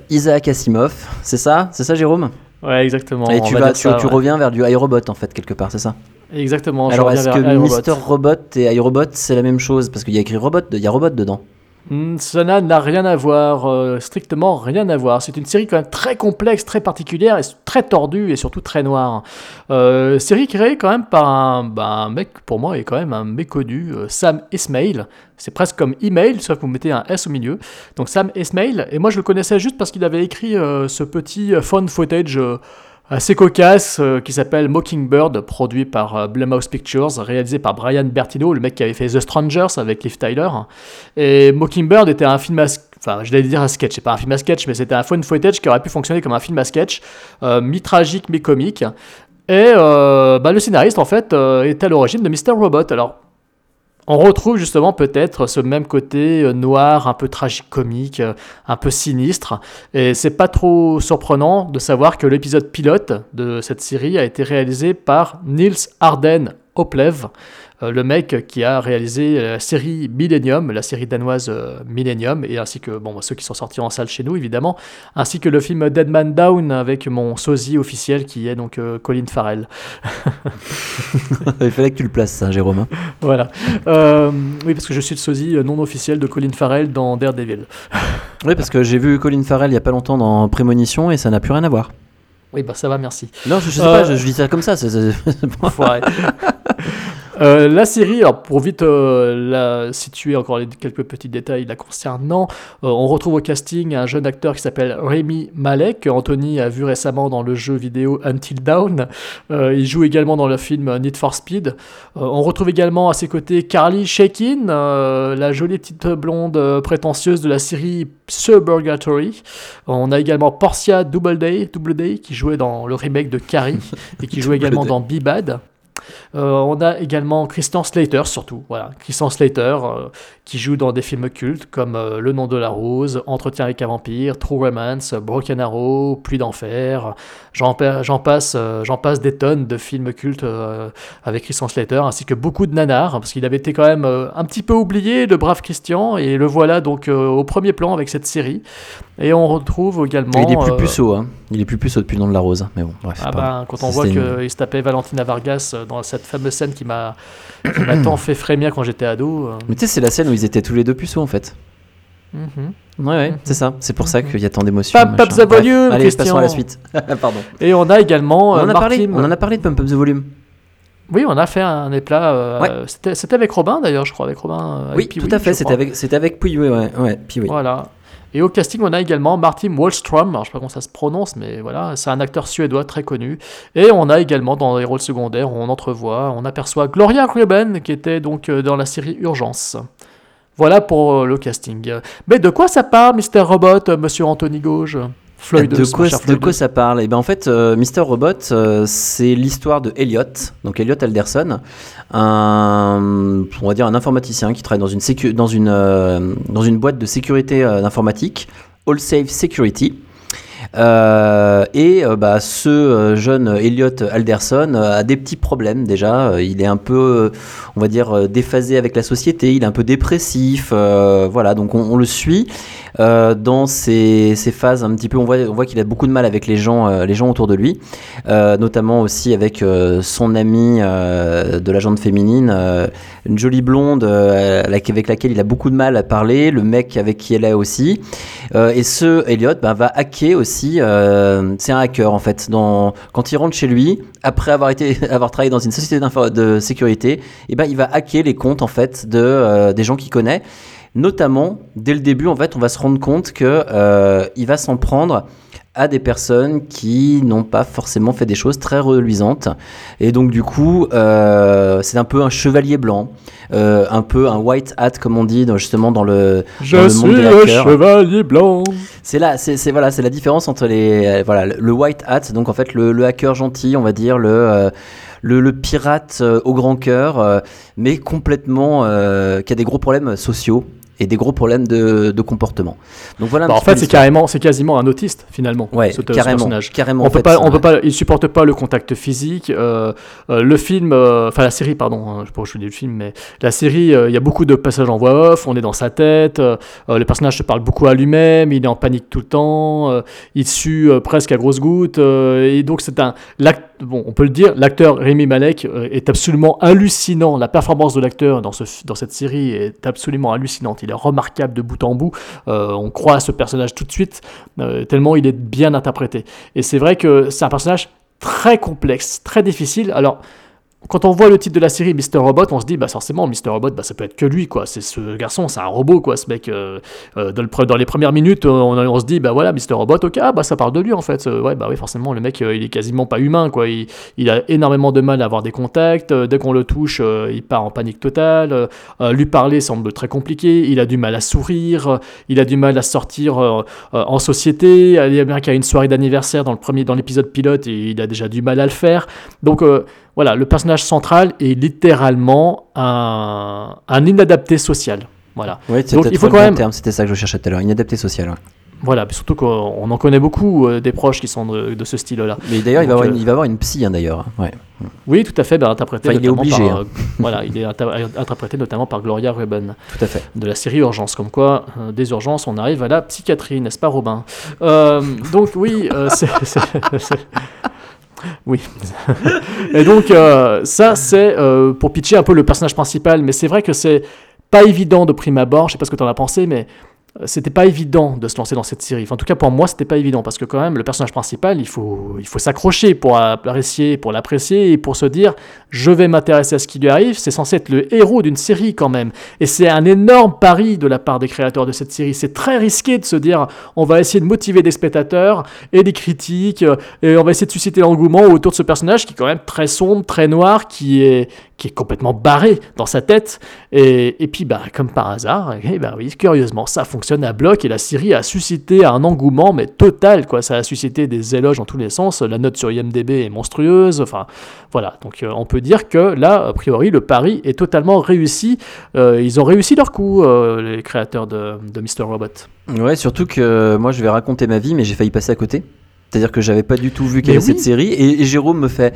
Isaac Asimov. C'est ça? C'est ça Jérôme? Ouais, exactement. Et tu, va vas, dire tu, ça, tu ouais. reviens vers du iRobot en fait quelque part, c'est ça? Exactement. Alors est-ce que. Mister Robot et iRobot c'est la même chose? Parce qu'il y a écrit robot, il y a robot dedans. Hmm, Cela n'a rien à voir, euh, strictement rien à voir. C'est une série quand même très complexe, très particulière, et très tordue et surtout très noire. Euh, série créée quand même par un, bah, un mec, pour moi, est quand même un méconnu, euh, Sam Ismail. C'est presque comme email, sauf que vous mettez un S au milieu. Donc Sam Ismail, et moi je le connaissais juste parce qu'il avait écrit ce petit phone footage. Assez cocasse euh, qui s'appelle Mockingbird, produit par euh, Blumhouse Pictures, réalisé par Brian Bertino, le mec qui avait fait The Strangers avec Liv Tyler. Et Mockingbird était un film à Enfin, je vais dire un sketch, c'est pas un film à sketch, mais c'était un phone footage qui aurait pu fonctionner comme un film à sketch, euh, mi-tragique, mi-comique. Et euh, bah, le scénariste, en fait, est à l'origine de Mr. Robot. Alors, on retrouve justement peut-être ce même côté euh, noir, un peu tragique-comique, euh, un peu sinistre. Et c'est pas trop surprenant de savoir que l'épisode pilote de cette série a été réalisé par Niels Arden Oplev, le mec qui a réalisé la série Millennium, la série danoise euh, Millennium, et ainsi que bon, ceux qui sont sortis en salle chez nous évidemment, ainsi que le film Dead Man Down avec mon sosie officiel qui est donc euh, Colin Farrell. il fallait que tu le places ça, Jérôme. hein. Voilà. Euh, oui, parce que je suis le sosie euh, non officiel de Colin Farrell dans Daredevil. Oui, parce que j'ai vu Colin Farrell il y a pas longtemps dans Prémonition et ça n'a plus rien à voir. Oui, bah ça va, merci. Non, je, je sais Euh, pas, je, je dis ça comme ça. c'est-. Euh, la série, alors pour vite euh, la situer encore les, quelques petits détails la concernant, euh, on retrouve au casting un jeune acteur qui s'appelle Rémi Malek, que Anthony a vu récemment dans le jeu vidéo Until Dawn. Il joue également dans le film Need for Speed. On retrouve également à ses côtés Carly Shakin, la jolie petite blonde prétentieuse de la série Suburgatory. On a également Portia Doubleday, Doubleday qui jouait dans le remake de Carrie et qui joue également dans Be Bad. Euh, on a également Christian Slater, surtout. Voilà, Christian Slater, euh, qui joue dans des films cultes comme euh, Le nom de la rose, Entretien avec un vampire, True Romance, Broken Arrow, Pluie d'enfer. J'en pa- j'en passe, j'en passe des tonnes de films cultes avec Christian Slater, ainsi que beaucoup de nanars, parce qu'il avait été quand même un petit peu oublié, le brave Christian, et le voilà donc au premier plan avec cette série. Et on retrouve également. il est plus puceau, hein. Il est plus puceau depuis le nom de la rose. Mais bon, bref. ah ben, quand on voit une- qu'il se tapait Valentina Vargas euh, dans cette fameuse scène qui m'a tant fait frémir quand j'étais ado. euh. Mais tu sais, c'est la scène où ils étaient tous les deux puceaux en fait. Mhm. Ouais, ouais, c'est ça. C'est pour ça qu'il y a tant d'émotions. Pump up the volume. Allez, Christian. passons à la suite. Pardon. Et on a également On euh, en, a parlé, Martin- on en a parlé de Pump Up the Volume. Oui, on a fait un éplat. euh, Ouais. c'était, avec Robin d'ailleurs, je crois, avec Robin. euh, Oui, tout à fait. C'était avec, avec Puis, ouais, ouais. Voilà. Et au casting, on a également Martin Wallström, alors je sais pas comment ça se prononce, mais voilà, c'est un acteur suédois très connu. Et on a également dans les rôles secondaires, on entrevoit, on aperçoit Gloria Ruben, qui était donc euh, dans la série Urgence. Voilà pour euh, le casting. Mais de quoi ça parle, Mr. Robot, euh, monsieur Anthony Gauge? Floyd, de, quoi, de ça parle? Et ben en fait, euh, Mr. Robot, euh, c'est l'histoire de Elliot, donc Elliot Alderson, un, on va dire un informaticien qui travaille dans une, sécu- dans une, euh, dans une boîte de sécurité euh, d'informatique, All Safe Security. Euh, et euh, bah, ce euh, jeune Elliot Alderson a des petits problèmes déjà. Il est un peu, on va dire, déphasé avec la société. Il est un peu dépressif. voilà, donc on, le suit dans ces, phases un petit peu. On voit, qu'il a beaucoup de mal avec les gens, les gens autour de lui, notamment aussi avec son amie de la gente féminine, une jolie blonde avec laquelle il a beaucoup de mal à parler, le mec avec qui elle est aussi. Et ce Elliot bah, va hacker aussi. Euh, c'est un hacker en fait. Quand il rentre chez lui, après avoir été, avoir travaillé dans une société de sécurité, et ben il va hacker les comptes en fait de euh, des gens qu'il connaît. Notamment, dès le début, en fait, on va se rendre compte que euh, va s'en prendre à des personnes qui n'ont pas forcément fait des choses très reluisantes. Et donc, du coup, euh, c'est un peu un chevalier blanc, euh, un peu un white hat, comme on dit dans- justement dans le, Je dans le suis monde des le hackers. chevalier blanc. C'est là, c'est voilà, c'est la différence entre les euh, voilà le- le white hat, donc en fait le, le hacker gentil, on va dire le euh, le, le pirate euh, au grand cœur, euh, mais complètement euh, qui a des gros problèmes sociaux et des gros problèmes de, de comportement. Donc voilà. Bah, en fait, c'est carrément, c'est quasiment un autiste finalement. Ouais, ce, ce carrément, personnage. carrément. On peut fait, pas, on peut pas, il supporte pas le contact physique. euh, euh, le film, euh, enfin la série, pardon, hein, je pourquoi je dis le film, mais la série, il y a beaucoup de passages en voix off. On est dans sa tête. le personnage se parle beaucoup à lui-même. Il est en panique tout le temps. il sue presque à grosses gouttes. et donc c'est un, bon, on peut le dire, l'acteur Rémi Malek est absolument hallucinant. La performance de l'acteur dans ce, dans cette série est absolument hallucinante. Il est remarquable de bout en bout. Euh, on croit à ce personnage tout de suite, euh, tellement il est bien interprété. Et c'est vrai que c'est un personnage très complexe, très difficile. Alors, quand on voit le titre de la série Mr. Robot, on se dit, bah forcément, Mr. Robot, bah, ça peut être que lui, quoi. C'est ce garçon, c'est un robot, quoi, ce mec. euh, euh, dans, les premières minutes, euh, on, se dit, bah voilà, Mr. Robot, ok, ah, bah ça parle de lui, en fait. Ouais, bah oui, forcément, le mec, il est quasiment pas humain, quoi. Il, a énormément de mal à avoir des contacts. dès qu'on le touche, il part en panique totale. lui parler semble très compliqué. Il a du mal à sourire. il a du mal à sortir en société. Il y a bien a une soirée d'anniversaire dans l'épisode pilote, et il a déjà du mal à le faire. Donc voilà, le personnage central est littéralement un, un inadapté social. Voilà. Ouais, Donc, il faut quand même- c'était ça que je cherchais tout à l'heure, inadapté social. ouais. Voilà, mais surtout qu'on on en connaît beaucoup euh, des proches qui sont de, de ce style-là. Mais d'ailleurs, il va avoir euh, une, il va avoir une psy hein, d'ailleurs. Ouais. Oui, tout à fait, ben, interprété Enfin, il est obligé, par, hein. euh, voilà, il est inter- interprété notamment par Gloria Ruben Tout à fait. de la série Urgence. Comme quoi, euh, des urgences, on arrive à la psychiatrie, n'est-ce pas, Robin? Donc oui, c'est- Oui. Et donc, euh, ça, c'est euh, pour pitcher un peu le personnage principal, mais c'est vrai que c'est pas évident de prime abord, je sais pas ce que tu en as pensé, mais c'était pas évident de se lancer dans cette série. En tout cas, pour moi, c'était pas évident parce que quand même, le personnage principal, il faut, il faut s'accrocher pour apprécier, pour l'apprécier et pour se dire, je vais m'intéresser à ce qui lui arrive. C'est censé être le héros d'une série quand même, et c'est un énorme pari de la part des créateurs de cette série. C'est très risqué de se dire, on va essayer de motiver des spectateurs et des critiques, euh, et on va essayer de susciter l'engouement autour de ce personnage qui est quand même très sombre, très noir, qui est, qui est complètement barré dans sa tête. Et, et puis, bah, comme par hasard, et bah oui, curieusement, ça fonctionne à bloc et la série a suscité un engouement, mais total, quoi. Ça a suscité des éloges dans tous les sens. La note sur IMDb est monstrueuse. Enfin, voilà. Donc, euh, on peut dire que là, a priori, le pari est totalement réussi. Euh, ils ont réussi leur coup, euh, les créateurs de, de Mr. Robot. Ouais, surtout que moi, je vais raconter ma vie, mais j'ai failli passer à côté. C'est-à-dire que j'avais pas du tout vu qu'il y cette série. Et, et Jérôme me fait.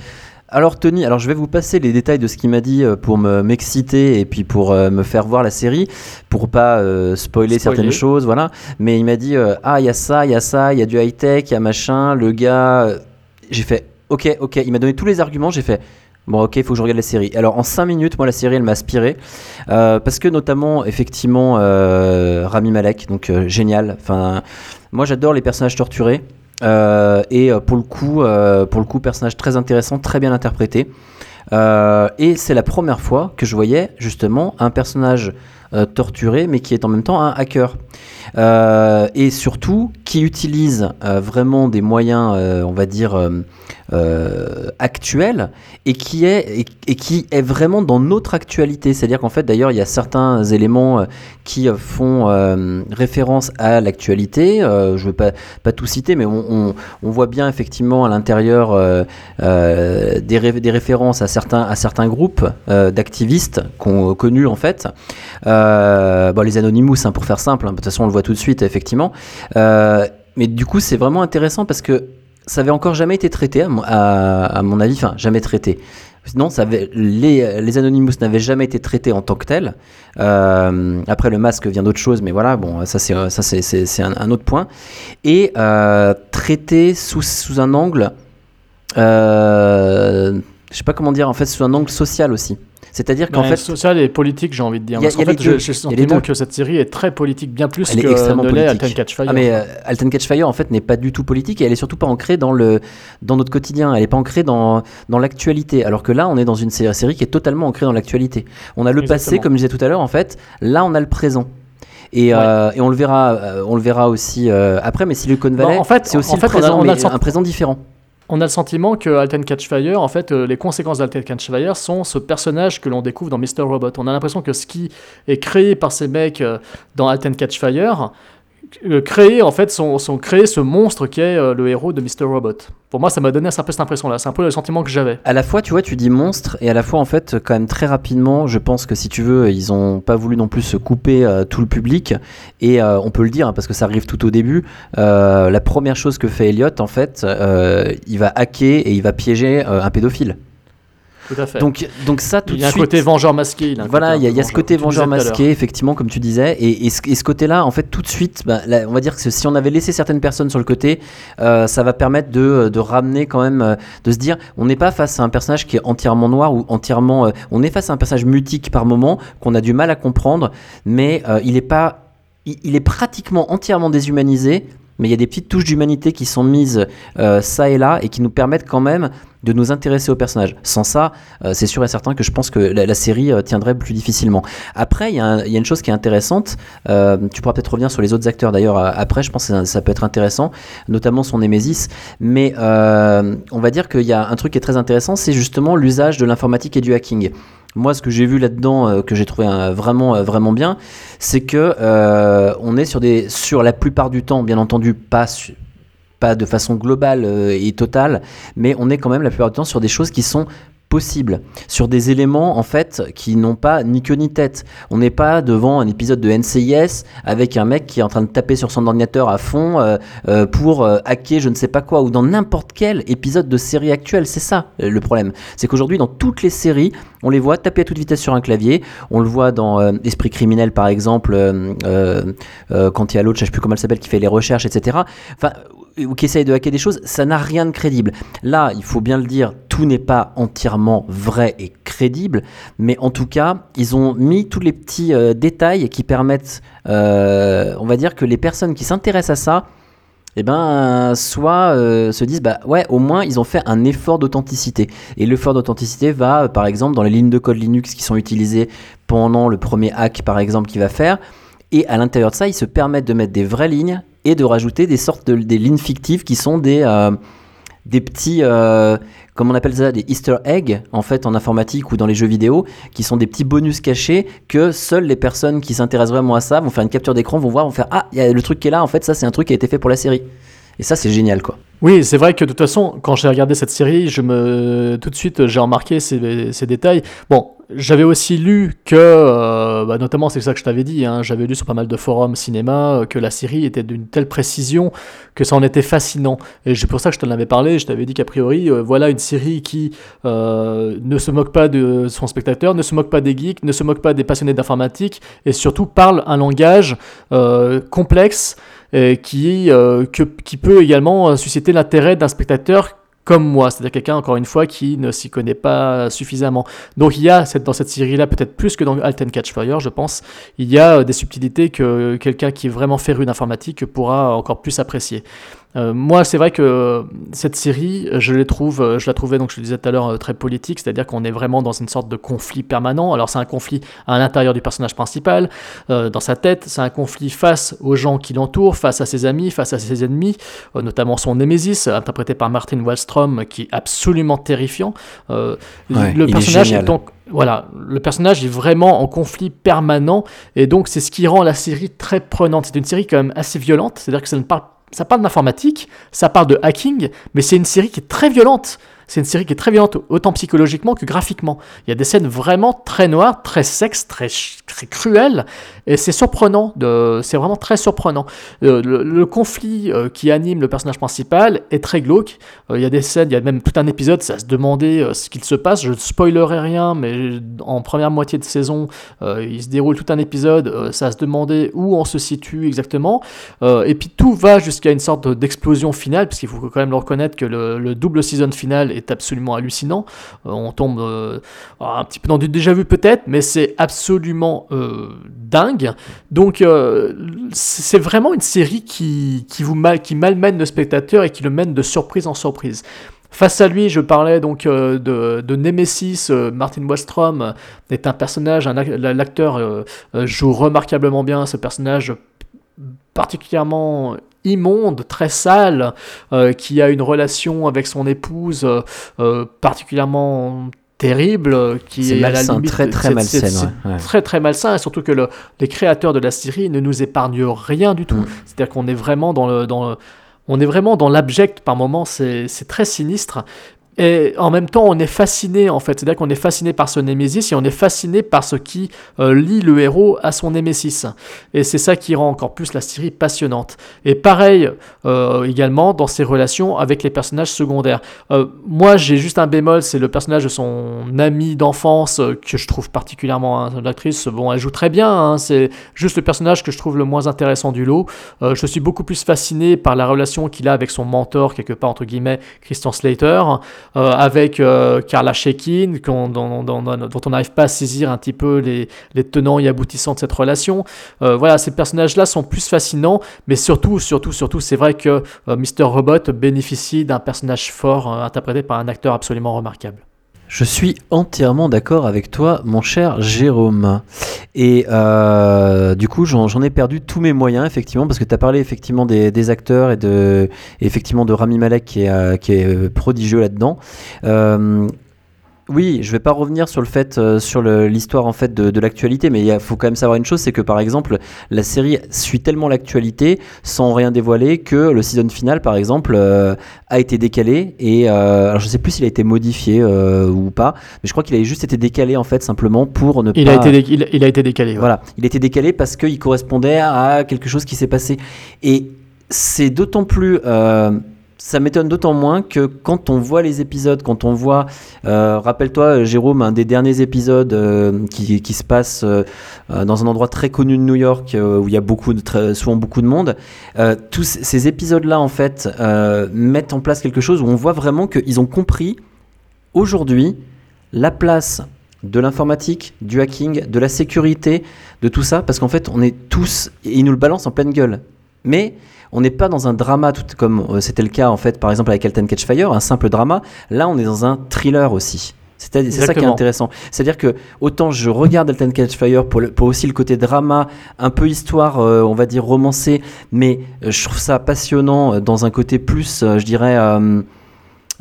Alors Tony, alors je vais vous passer les détails de ce qu'il m'a dit euh, pour me m'exciter et puis pour euh, me faire voir la série, pour pas euh, spoiler, Spoiler. certaines choses, voilà. Mais il m'a dit euh, ah il y a ça, il y a ça, il y a du high tech, il y a machin. Le gars, j'ai fait ok ok. Il m'a donné tous les arguments, j'ai fait Bon, ok, il faut que je regarde la série. Alors, en 5 minutes, moi, la série, elle m'a aspiré. Euh, parce que, notamment, effectivement, euh, Rami Malek, donc euh, génial. Enfin, moi, j'adore les personnages torturés. Euh, et euh, pour le coup, euh, pour le coup, personnage très intéressant, très bien interprété. Et c'est la première fois que je voyais justement un personnage torturé, mais qui est en même temps un hacker. Euh, et surtout, qui utilise euh, vraiment des moyens, euh, on va dire, actuels, et qui, est, et, qui est vraiment dans notre actualité. C'est-à-dire qu'en fait, d'ailleurs, il y a certains éléments qui font référence à l'actualité. Je ne veux pas, tout citer, mais on, voit bien effectivement à l'intérieur des, ré- des références à certains, à certains groupes d'activistes qu'on connus en fait. Bon, les Anonymous, hein, pour faire simple, hein, toute façon on le voit tout de suite effectivement. Euh, mais du coup c'est vraiment intéressant parce que ça avait encore jamais été traité à mon, avis, enfin jamais traité. Non, ça les, Anonymous n'avaient jamais été traités en tant que tels. Euh, après, le masque vient d'autre chose, mais voilà, bon, ça c'est un autre point. Et euh, traité sous, sous un angle, euh, je sais pas comment dire, en fait, sous un angle social aussi. C'est-à-dire qu'en fait, social et politique, j'ai envie de dire. Y a- Parce y a fait, j'ai le sentiment que cette série est très politique, bien plus elle que extrêmement ne. Alten Catch Fire. Ah mais euh, Alten Catch Fire en fait n'est pas du tout politique et elle est surtout pas ancrée dans le dans notre quotidien. Elle est pas ancrée dans dans l'actualité. Alors que là, on est dans une sé- série qui est totalement ancrée dans l'actualité. On a le passé, comme je disais tout à l'heure. En fait, là, on a le présent. Et, euh, et on le verra, euh, on le verra aussi euh, après. Mais Silicon Valley, en fait- c'est aussi en le fait, on a- présent, on a mais le un présent différent. On a le sentiment que Alten Catch Fire, en fait, euh, les conséquences d'Alten Catch Fire sont ce personnage que l'on découvre dans Mr. Robot. On a l'impression que ce qui est créé par ces mecs euh, dans Alten Catch Euh, créé en fait, ce monstre qui est euh, le héros de Mr. Robot. Pour moi, ça m'a donné un peu cette impression-là. C'est un peu le sentiment que j'avais. À la fois, tu vois, tu dis monstre, et à la fois, en fait, quand même très rapidement, je pense que si tu veux, ils ont pas voulu non plus se couper euh, tout le public, et on peut le dire, hein, parce que ça arrive tout au début, la première chose que fait Elliot, en fait, il va hacker et il va piéger un pédophile. Tout à fait. Donc, donc ça, tout il y de a un suite... côté vengeur masqué. il Voilà, il y, a- y ce côté vengeur masqué, effectivement, comme tu disais, et, et ce, côté-là, en fait, tout de suite, bah, là, on va dire que si on avait laissé certaines personnes sur le côté, euh, ça va permettre de, de ramener quand même, euh, de se dire, on n'est pas face à un personnage qui est entièrement noir ou entièrement, euh, on est face à un personnage mutique par moment qu'on a du mal à comprendre, mais euh, il est pas, il, il est pratiquement entièrement déshumanisé. Mais il y a des petites touches d'humanité qui sont mises euh, ça et là et qui nous permettent quand même de nous intéresser au personnage. Sans ça, euh, c'est sûr et certain que je pense que la, série euh, tiendrait plus difficilement. Après, il y, a une chose qui est intéressante. euh, tu pourras peut-être revenir sur les autres acteurs d'ailleurs après. Je pense que ça, peut être intéressant, notamment son Némésis. Mais on va dire qu'il y a un truc qui est très intéressant, c'est justement l'usage de l'informatique et du hacking. Moi, ce que j'ai vu là-dedans, que j'ai trouvé vraiment, vraiment bien, c'est que on est sur la plupart du temps, bien entendu, pas su- de façon globale euh, et totale, mais on est quand même la plupart du temps sur des choses qui sont possibles, sur des éléments en fait qui n'ont pas ni queue ni tête. On n'est pas devant un épisode de NCIS avec un mec qui est en train de taper sur son ordinateur à fond euh, euh, pour hacker je ne sais pas quoi, ou dans n'importe quel épisode de série actuelle. C'est ça le problème. C'est qu'aujourd'hui dans toutes les séries, on les voit taper à toute vitesse sur un clavier. On le voit dans Esprit criminel par exemple, quand il y a l'autre, je sais plus comment elle s'appelle, qui fait les recherches, etc. Enfin, ou qui essayent de hacker des choses, ça n'a rien de crédible. Là, il faut bien le dire, tout n'est pas entièrement vrai et crédible, mais en tout cas, ils ont mis tous les petits euh, détails qui permettent, euh, on va dire, que les personnes qui s'intéressent à ça, eh ben, soit euh, se disent, bah ouais, au moins ils ont fait un effort d'authenticité. Et l'effort d'authenticité va, par exemple, dans les lignes de code Linux qui sont utilisées pendant le premier hack, par exemple, qu'il va faire. Et à l'intérieur de ça, ils se permettent de mettre des vraies lignes et de rajouter des sortes de des lignes fictives qui sont des euh, des petits euh, comment on appelle ça des Easter eggs en fait en informatique ou dans les jeux vidéo qui sont des petits bonus cachés que seules les personnes qui s'intéressent vraiment à ça vont faire une capture d'écran vont voir vont faire ah il y a le truc qui est là en fait ça c'est un truc qui a été fait pour la série et ça c'est génial quoi Oui, c'est vrai que de toute façon, quand j'ai regardé cette série, je me tout de suite j'ai remarqué ces, ces détails. Bon, j'avais aussi lu que, euh, bah, notamment c'est ça que je t'avais dit, hein, j'avais lu sur pas mal de forums cinéma euh, que la série était d'une telle précision que ça en était fascinant. Et c'est pour ça que je t'en avais parlé. Je t'avais dit qu'a priori, euh, voilà une série qui euh, ne se moque pas de son spectateur, ne se moque pas des geeks, ne se moque pas des passionnés d'informatique, et surtout parle un langage euh, complexe euh, qui, euh, peut également euh, susciter l'intérêt d'un spectateur comme moi, c'est-à-dire quelqu'un, encore une fois, qui ne s'y connaît pas suffisamment. Donc il y a dans cette série-là, peut-être plus que dans Halt and Catch Fire, je pense, il y a euh, des subtilités que quelqu'un qui est vraiment féru d'informatique pourra encore plus apprécier. Euh, moi, c'est vrai que cette série, je les trouve, euh, je la trouvais donc je le disais tout à l'heure euh, très politique, c'est-à-dire qu'on est vraiment dans une sorte de conflit permanent. Alors c'est un conflit à l'intérieur du personnage principal, euh, dans sa tête, c'est un conflit face aux gens qui l'entourent, face à ses amis, face à ses ennemis, euh, notamment son Némésis, interprété par Martin Wallstrom, qui est absolument terrifiant. Ouais, le est personnage est donc voilà, le personnage est vraiment en conflit permanent et donc c'est ce qui rend la série très prenante. C'est une série quand même assez violente, c'est-à-dire que ça ne parle ça parle d'informatique, ça parle de hacking, mais c'est une série qui est très violente. C'est une série qui est très violente, autant psychologiquement que graphiquement. Il y a des scènes vraiment très noires, très sexes, très, très cruelles, et c'est surprenant. C'est vraiment très surprenant. Euh, le, conflit euh, qui anime le personnage principal est très glauque. Euh, il y a des scènes, il y a même tout un épisode, à se demander euh, ce qu'il se passe. Je ne spoilerai rien, mais en première moitié de saison, il se déroule tout un épisode, ça se demander où on se situe exactement. Et puis tout va jusqu'à une sorte d'explosion finale, parce qu'il faut quand même le reconnaître que le, le double season final est absolument hallucinant. Euh, on tombe euh, un petit peu dans du déjà vu peut-être, mais c'est absolument euh, dingue. Donc c'est vraiment une série qui, qui, vous mal, qui malmène le spectateur et qui le mène de surprise en surprise. Face à lui, je parlais donc de, de Nemesis. Martin Wallstrom est un personnage, un ac- l'acteur joue remarquablement bien ce personnage particulièrement immonde, très sale, euh, qui a une relation avec son épouse euh, euh, particulièrement terrible, qui C'est est à la malsain, limite- très, très ouais, ouais. Très très malsain, et surtout que le- les créateurs de la série ne nous épargnent rien du tout. Mm. C'est-à-dire qu'on est vraiment dans le, dans le- on est vraiment dans l'abject par moments, c'est c'est très sinistre. Et en même temps, on est fasciné en fait. C'est-à-dire qu'on est fasciné par ce Némésis et on est fasciné par ce qui euh, lie le héros à son Némésis. Et c'est ça qui rend encore plus la série passionnante. Et pareil euh, également dans ses relations avec les personnages secondaires. Euh, moi, j'ai juste un bémol, c'est le personnage de son ami d'enfance que je trouve particulièrement hein, l'actrice. Bon, elle joue très bien. hein, c'est juste le personnage que je trouve le moins intéressant du lot. Je suis beaucoup plus fasciné par la relation qu'il a avec son mentor quelque part entre guillemets, Christian Slater, euh, avec euh, Carla Shekin, dont- dont on n'arrive pas à saisir un petit peu les, les tenants et aboutissants de cette relation. Euh, voilà, ces personnages-là sont plus fascinants, mais surtout, surtout, surtout, c'est vrai que euh, Mr. Robot bénéficie d'un personnage fort euh, interprété par un acteur absolument remarquable. Je suis entièrement d'accord avec toi, mon cher Jérôme. Et euh, du coup, j'en ai perdu tous mes moyens, effectivement, parce que tu as parlé effectivement des, acteurs et, de, effectivement de Rami Malek qui est, euh, euh, prodigieux là-dedans. Oui, je vais pas revenir sur le fait, euh, sur l'histoire en fait de, de l'actualité, mais il faut quand même savoir une chose, c'est que par exemple, la série suit tellement l'actualité sans rien dévoiler que le season final, par exemple, euh, a été décalé et euh, alors je sais plus s'il a été modifié euh, ou pas, mais je crois qu'il a juste été décalé en fait simplement pour ne Il, pas. a, été il, il a été décalé. ouais. Voilà, il était décalé parce qu'il correspondait à quelque chose qui s'est passé. Et c'est d'autant plus. Euh, ça m'étonne d'autant moins que quand on voit les épisodes, quand on voit, euh, rappelle-toi Jérôme, un des derniers épisodes euh, qui, se passe euh, euh, dans un endroit très connu de New York euh, où il y a beaucoup souvent beaucoup de monde, euh, tous ces épisodes-là en fait euh, mettent en place quelque chose où on voit vraiment qu'ils ont compris aujourd'hui la place de l'informatique, du hacking, de la sécurité, de tout ça, parce qu'en fait on est tous, et ils nous le balancent en pleine gueule. Mais on n'est pas dans un drama tout comme euh, c'était le cas en fait par exemple avec Alten Catch Fire, un simple drama. Là, on est dans un thriller aussi. C'est ça qui est intéressant. C'est-à-dire que autant je regarde Alten Catch Fire pour, le- pour aussi le côté drama, un peu histoire, euh, on va dire romancée, mais euh, je trouve ça passionnant dans un côté plus, je dirais, euh,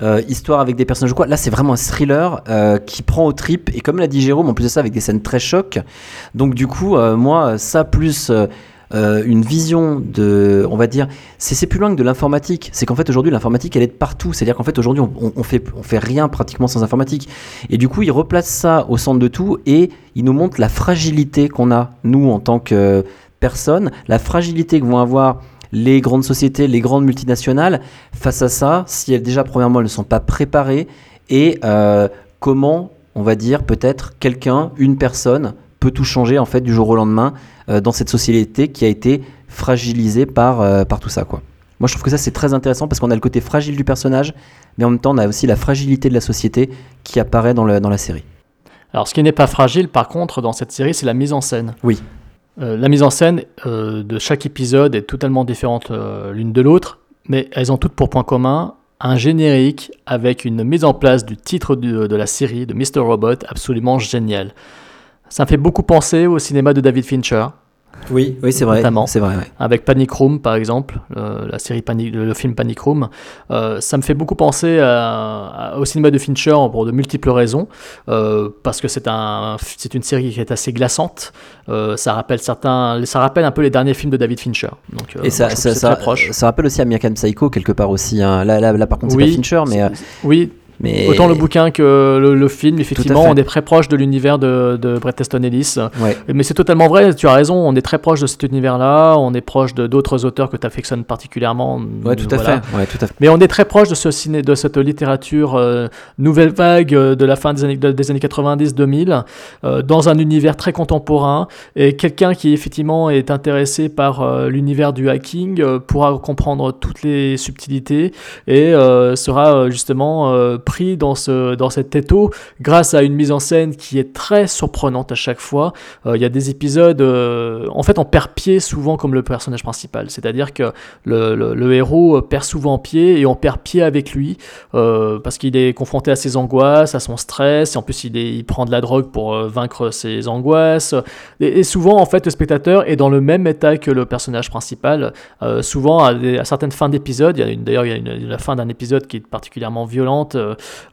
euh, histoire avec des personnages ou quoi. Là, c'est vraiment un thriller euh, qui prend au trip et comme l'a dit Jérôme, en plus de ça, avec des scènes très chocs. Donc du coup, euh, moi, ça plus euh, une vision de, on va dire, c'est plus loin que de l'informatique. C'est qu'en fait aujourd'hui, l'informatique, elle est de partout. C'est-à-dire qu'en fait aujourd'hui, on, on, fait on fait rien pratiquement sans informatique. Et du coup, il replace ça au centre de tout et il nous montre la fragilité qu'on a nous en tant que personnes, la fragilité que vont avoir les grandes sociétés, les grandes multinationales face à ça, si elles déjà premièrement elles ne sont pas préparées et euh, comment on va dire peut-être quelqu'un, une personne peut tout changer en fait du jour au lendemain dans cette société qui a été fragilisée par, euh, par tout ça quoi. Moi je trouve que ça c'est très intéressant parce qu'on a le côté fragile du personnage mais en même temps on a aussi la fragilité de la société qui apparaît dans, le, dans la série. Alors, ce qui n'est pas fragile, par contre, dans cette série, c'est la mise en scène. Oui. Euh, la mise en scène euh, de chaque épisode est totalement différente euh, l'une de l'autre, mais elles ont toutes pour point commun un générique avec une mise en place du titre de, de la série, de Mr. Robot, absolument génial. Ça me fait beaucoup penser au cinéma de David Fincher, Oui, oui c'est vrai. Notamment. C'est vrai. ouais. avec Panic Room par exemple, euh, la série Panic, le, le film Panic Room. Euh, ça me fait beaucoup penser à- à- au cinéma de Fincher pour de multiples raisons, euh, parce que c'est un, c'est une série qui est assez glaçante. Euh, ça rappelle certains, ça rappelle un peu les derniers films de David Fincher. Donc, Et ça, ça, rappelle aussi American Psycho quelque part aussi. hein. Là, là, là, par contre, c'est Oui, pas Fincher, mais, Oui, mais autant le bouquin que le, le film, effectivement, on est très proche de l'univers de, de Bret Easton Ellis. Ouais. Mais c'est totalement vrai, tu as raison, on est très proche de cet univers-là, on est proche de d'autres auteurs que tu affectionnes particulièrement. Ouais, tout à fait. Ouais, tout à fait. Mais on est très proche de ce ciné, de cette littérature euh, nouvelle vague euh, de la fin des années, de- des années 90-2000, euh, dans un univers très contemporain. Et quelqu'un qui effectivement est intéressé par euh, l'univers du hacking pourra comprendre toutes les subtilités et sera justement pris dans ce dans cet étau grâce à une mise en scène qui est très surprenante à chaque fois. Euh, Il y a des épisodes, euh, en fait, on perd pied souvent comme le personnage principal, c'est-à-dire que le, le- héros euh, perd souvent pied et on perd pied avec lui parce qu'il est confronté à ses angoisses, à son stress, et en plus il, est- il prend de la drogue pour vaincre ses angoisses. Et, souvent, en fait, le spectateur est dans le même état que le personnage principal. Souvent, à, certaines fins d'épisodes, d'ailleurs, il y a une, la fin d'un épisode qui est particulièrement violente.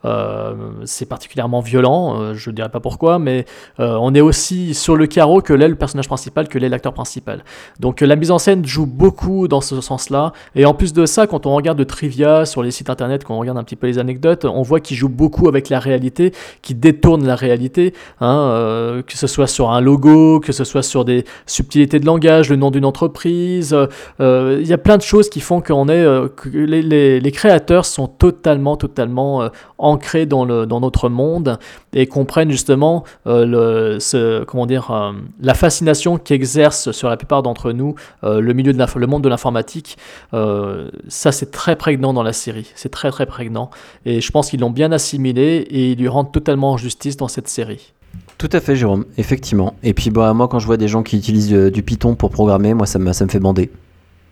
Euh, euh, c'est particulièrement violent, euh, je ne dirais pas pourquoi, mais on est aussi sur le carreau que l'est le personnage principal, que l'est l'acteur principal. Donc la mise en scène joue beaucoup dans ce sens-là. Et en plus de ça, quand on regarde de trivia sur les sites internet, quand on regarde un petit peu les anecdotes, on voit qu'il joue beaucoup avec la réalité, qu'il détourne la réalité, hein, que ce soit sur un logo, que ce soit sur des subtilités de langage, le nom d'une entreprise. Il y a plein de choses qui font qu'on est, que les créateurs sont totalement, totalement euh, ancrés dans, le, dans notre monde et comprennent justement euh, le, ce, dire, euh, la fascination qu'exerce sur la plupart d'entre nous le milieu de le monde de l'informatique. Ça, c'est très prégnant dans la série. C'est très très prégnant. Et je pense qu'ils l'ont bien assimilé et ils lui rendent totalement justice dans cette série. Tout à fait, Jérôme, effectivement. Et puis, bah, moi, quand je vois des gens qui utilisent du Python pour programmer, moi, ça me, ça me fait bander.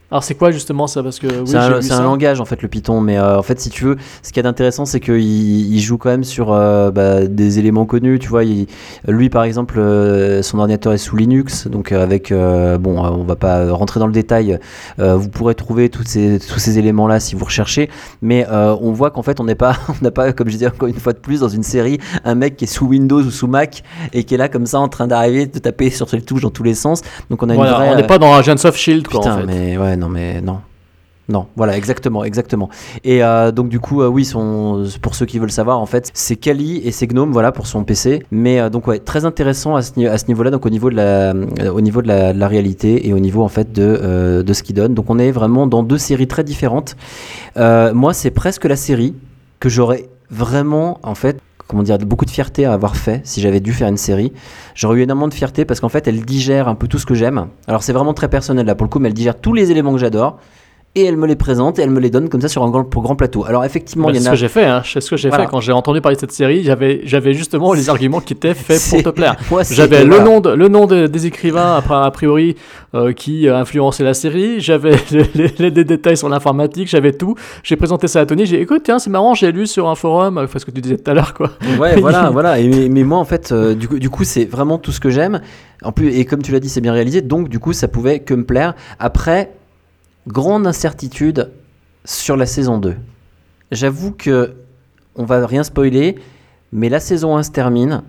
Alors c'est quoi justement ça? Parce que oui, c'est un, un langage, en fait, le Python. Mais euh, en fait, si tu veux, ce qui est intéressant, c'est qu'il il joue quand même sur euh, bah, des éléments connus. Tu vois, il- lui, par exemple, euh, son ordinateur est sous Linux. Donc, avec. bon, on va pas rentrer dans le détail. vous pourrez trouver toutes ces, tous ces éléments-là si vous recherchez. Mais on voit qu'en fait, on n'est pas, on n'a pas, comme je dis encore une fois de plus, dans une série, un mec qui est sous Windows ou sous Mac et qui est là comme ça en train d'arriver, de taper sur les touches dans tous les sens. Donc, on a Voilà, une vraie. on n'est pas dans Agents of Shield quoi, Putain, en fait. mais ouais, non, mais non. Non, voilà, exactement, exactement. Et euh, donc du coup, euh, oui, pour ceux qui veulent savoir, en fait, c'est Kali et c'est Gnome, voilà, pour son PC. Mais euh, donc ouais, très intéressant à ce, niveau-là, donc au niveau de la, au niveau de la, réalité et au niveau en fait de, de ce qu'il donne. Donc on est vraiment dans deux séries très différentes. Moi, c'est presque la série que j'aurais vraiment, en fait, comment dire, beaucoup de fierté à avoir fait si j'avais dû faire une série. J'aurais eu énormément de fierté parce qu'en fait, elle digère un peu tout ce que j'aime. Alors c'est vraiment très personnel là pour le coup, mais elle digère tous les éléments que j'adore et elle me les présente et elle me les donne comme ça sur un grand, grand plateau. Alors effectivement, Bah, il y c'est en ce a. que j'ai fait, hein. c'est ce que j'ai Voilà. fait quand j'ai entendu parler de cette série. J'avais, j'avais justement les arguments qui étaient faits pour te plaire. J'avais le voilà. nom, de- le nom de- des écrivains après, a priori euh, qui a influencé la série. J'avais les, les- les- les détails sur l'informatique, j'avais tout. J'ai présenté ça à Tony. J'ai dit, écoute, tiens, c'est marrant, j'ai lu sur un forum, enfin, ce que tu disais tout à l'heure, quoi. Ouais, voilà, voilà. Et, mais, mais moi, en fait, euh, du coup, du coup, c'est vraiment tout ce que j'aime. En plus, et comme tu l'as dit, c'est bien réalisé. Donc, du coup, ça pouvait que me plaire. Après, grande incertitude sur la saison 2. J'avoue que on va rien spoiler, mais la saison 1 se termine.